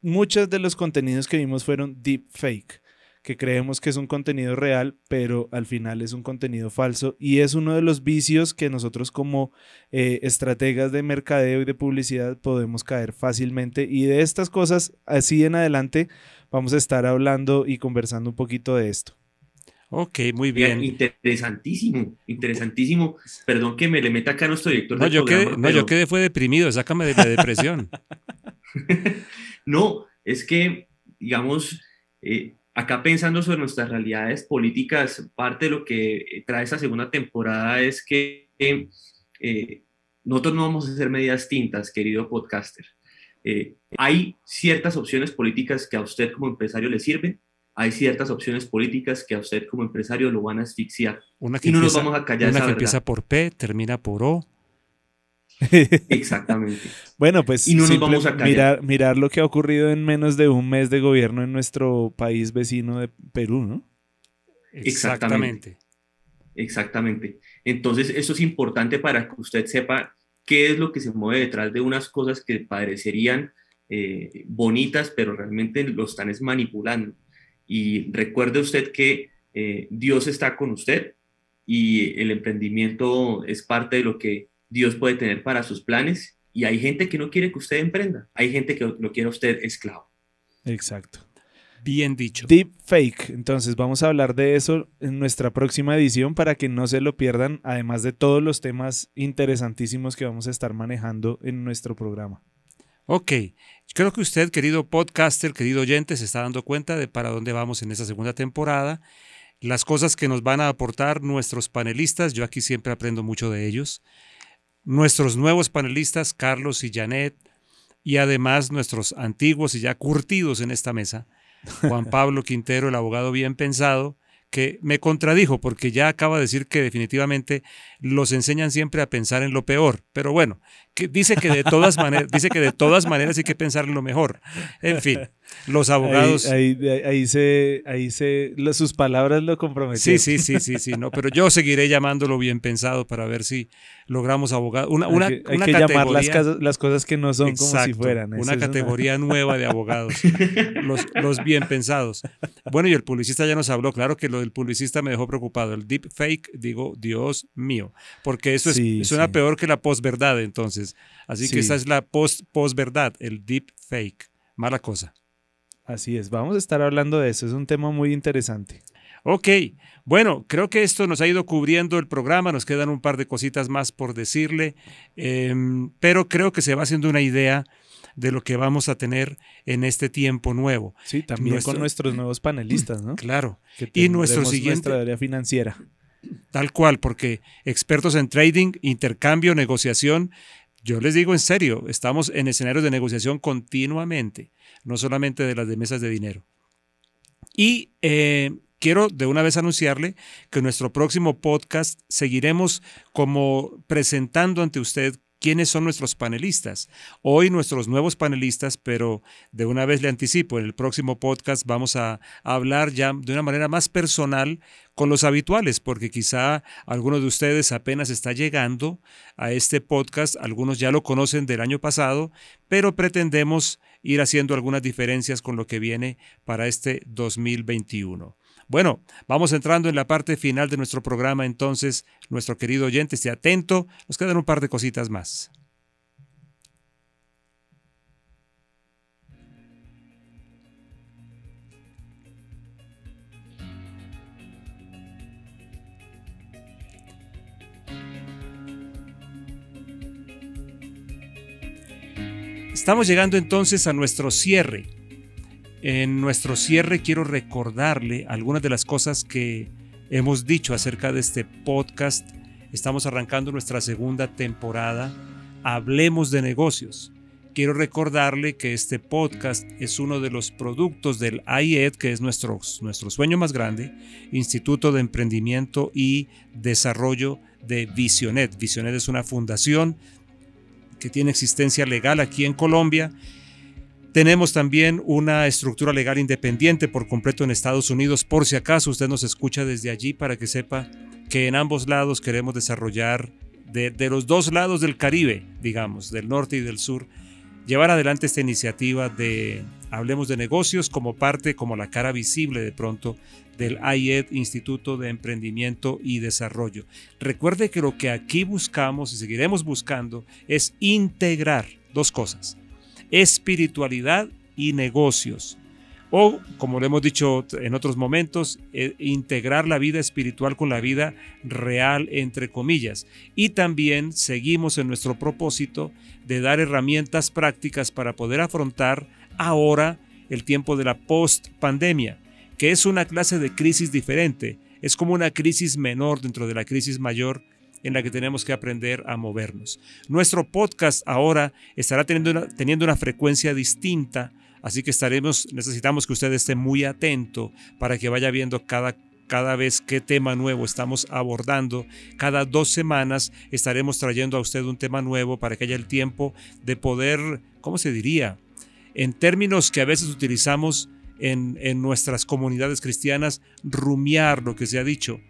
[SPEAKER 4] Muchos de los contenidos que vimos fueron deep fake que creemos que es un contenido real, pero al final es un contenido falso y es uno de los vicios que nosotros como eh, estrategas de mercadeo y de publicidad podemos caer fácilmente y de estas cosas así en adelante vamos a estar hablando y conversando un poquito de esto.
[SPEAKER 2] Ok, muy bien.
[SPEAKER 3] Interesantísimo, interesantísimo. Perdón que me le meta acá a nuestro director.
[SPEAKER 2] No, yo, quedé, no yo quedé, fue deprimido, sácame de la depresión.
[SPEAKER 3] no, es que, digamos, eh, acá pensando sobre nuestras realidades políticas, parte de lo que eh, trae esta segunda temporada es que eh, nosotros no vamos a hacer medidas tintas, querido podcaster. Eh, hay ciertas opciones políticas que a usted como empresario le sirven, hay ciertas opciones políticas que a usted como empresario lo van a asfixiar.
[SPEAKER 2] Una que y no nos vamos a callar. Una que empieza por P, termina por O
[SPEAKER 3] Exactamente.
[SPEAKER 4] bueno, pues y no nos vamos a mirar, mirar lo que ha ocurrido en menos de un mes de gobierno en nuestro país vecino de Perú, ¿no?
[SPEAKER 3] Exactamente. Exactamente. Entonces, eso es importante para que usted sepa qué es lo que se mueve detrás de unas cosas que parecerían eh, bonitas, pero realmente lo están es manipulando. Y recuerde usted que eh, Dios está con usted y el emprendimiento es parte de lo que Dios puede tener para sus planes y hay gente que no quiere que usted emprenda, hay gente que lo quiere usted esclavo.
[SPEAKER 4] Exacto.
[SPEAKER 2] Bien dicho.
[SPEAKER 4] Deep fake. Entonces vamos a hablar de eso en nuestra próxima edición para que no se lo pierdan, además de todos los temas interesantísimos que vamos a estar manejando en nuestro programa.
[SPEAKER 2] Ok, creo que usted, querido podcaster, querido oyente, se está dando cuenta de para dónde vamos en esta segunda temporada, las cosas que nos van a aportar nuestros panelistas, yo aquí siempre aprendo mucho de ellos, nuestros nuevos panelistas, Carlos y Janet, y además nuestros antiguos y ya curtidos en esta mesa, Juan Pablo Quintero, el abogado bien pensado, que me contradijo porque ya acaba de decir que definitivamente los enseñan siempre a pensar en lo peor, pero bueno, que dice que de todas maneras, dice que de todas maneras hay que pensar en lo mejor. En fin, los abogados.
[SPEAKER 4] Ahí, ahí, se, ahí se, sus palabras lo comprometieron.
[SPEAKER 2] Sí, sí, sí, sí, sí, no, pero yo seguiré llamándolo bien pensado para ver si logramos abogado. Una, una,
[SPEAKER 4] hay que, hay que llamar las, las, cosas que no son como si fueran.
[SPEAKER 2] Una categoría nueva de abogados, los, los bien pensados. Bueno, y el publicista ya nos habló, claro que lo del publicista me dejó preocupado. El deep fake, digo, Dios mío, porque eso es, suena peor que la posverdad entonces. Así que esa es la post, posverdad, el deep fake. Mala cosa.
[SPEAKER 4] Así es, vamos a estar hablando de eso, es un tema muy interesante.
[SPEAKER 2] Ok, bueno, creo que esto nos ha ido cubriendo el programa, nos quedan un par de cositas más por decirle, em, pero creo que se va haciendo una idea de lo que vamos a tener en este tiempo nuevo.
[SPEAKER 4] Sí, también con nuestros nuevos panelistas, ¿no?
[SPEAKER 2] Claro. y nuestro siguiente...
[SPEAKER 4] Nuestra área financiera.
[SPEAKER 2] Tal cual, porque expertos en trading, intercambio, negociación, yo les digo en serio, estamos en escenarios de negociación continuamente, no solamente de las de mesas de dinero. Y eh, quiero de una vez anunciarle que en nuestro próximo podcast seguiremos como presentando ante usted quiénes son nuestros panelistas. Hoy nuestros nuevos panelistas, pero de una vez le anticipo, en el próximo podcast vamos a, hablar ya de una manera más personal con los habituales, porque quizá alguno de ustedes apenas está llegando a este podcast, algunos ya lo conocen del año pasado, pero pretendemos ir haciendo algunas diferencias con lo que viene para este 2021. Bueno, vamos entrando en la parte final de nuestro programa, entonces, nuestro querido oyente, esté atento, nos quedan un par de cositas más. Estamos llegando entonces a nuestro cierre en nuestro cierre quiero recordarle algunas de las cosas que hemos dicho acerca de este podcast. Estamos arrancando nuestra segunda temporada. Hablemos de negocios. Quiero recordarle que este podcast es uno de los productos del IED, que es nuestro, nuestro sueño más grande, Instituto de Emprendimiento y Desarrollo de Visionet. Visionet es una fundación que tiene existencia legal aquí en Colombia tenemos también una estructura legal independiente por completo en Estados Unidos, por si acaso usted nos escucha desde allí para que sepa que en ambos lados queremos desarrollar, de, los dos lados del Caribe, digamos, del norte y del sur, llevar adelante esta iniciativa de Hablemos de Negocios como parte, como la cara visible de pronto del IED, Instituto de Emprendimiento y Desarrollo. Recuerde que lo que aquí buscamos y seguiremos buscando es integrar dos cosas espiritualidad y negocios. O, como lo hemos dicho en otros momentos, eh, integrar la vida espiritual con la vida real, entre comillas. Y también seguimos en nuestro propósito de dar herramientas prácticas para poder afrontar ahora el tiempo de la post-pandemia, que es una clase de crisis diferente. Es como una crisis menor dentro de la crisis mayor en la que tenemos que aprender a movernos. Nuestro podcast ahora estará teniendo una, teniendo una frecuencia distinta, así que necesitamos que usted esté muy atento para que vaya viendo cada cada vez qué tema nuevo estamos abordando. Cada dos semanas estaremos trayendo a usted un tema nuevo para que haya el tiempo de poder, ¿cómo se diría? En términos que a veces utilizamos en, en nuestras comunidades cristianas, rumiar lo que se ha dicho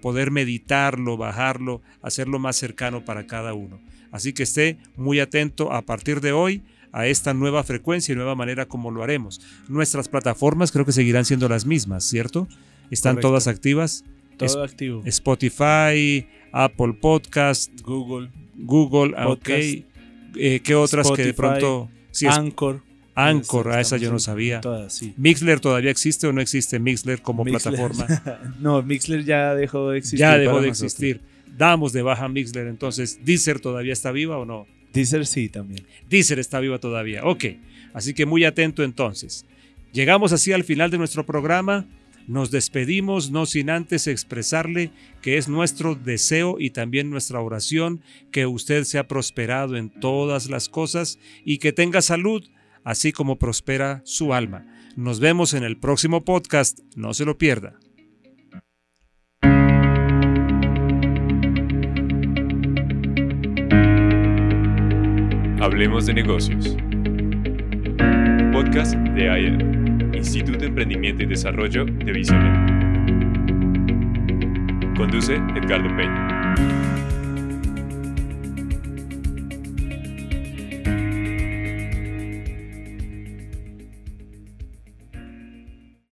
[SPEAKER 2] poder meditarlo, bajarlo, hacerlo más cercano para cada uno. Así que esté muy atento a partir de hoy a esta nueva frecuencia y nueva manera como lo haremos. Nuestras plataformas creo que seguirán siendo las mismas, ¿cierto? ¿Están todas activas?
[SPEAKER 4] Todo activo.
[SPEAKER 2] Spotify, Apple Podcast,
[SPEAKER 4] Google.
[SPEAKER 2] Google, ah, ok. Eh, ¿Qué otras que de pronto...
[SPEAKER 4] Anchor.
[SPEAKER 2] Anchor, a esa yo no sabía. ¿Mixler todavía existe o no existe Mixler como plataforma?
[SPEAKER 4] no, Mixler ya dejó de existir.
[SPEAKER 2] Ya dejó de existir. Damos de baja Mixler, entonces, ¿Deezer todavía está viva o no?
[SPEAKER 4] Deezer sí también.
[SPEAKER 2] Deezer está viva todavía, ok. Así que muy atento entonces. Llegamos así al final de nuestro programa. Nos despedimos no sin antes expresarle que es nuestro deseo y también nuestra oración que usted sea prosperado en todas las cosas y que tenga salud así como prospera su alma. Nos vemos en el próximo podcast, no se lo pierda.
[SPEAKER 1] Hablemos de negocios. Podcast de AIR, Instituto de Emprendimiento y Desarrollo de Visionet. Conduce Edgardo Peña.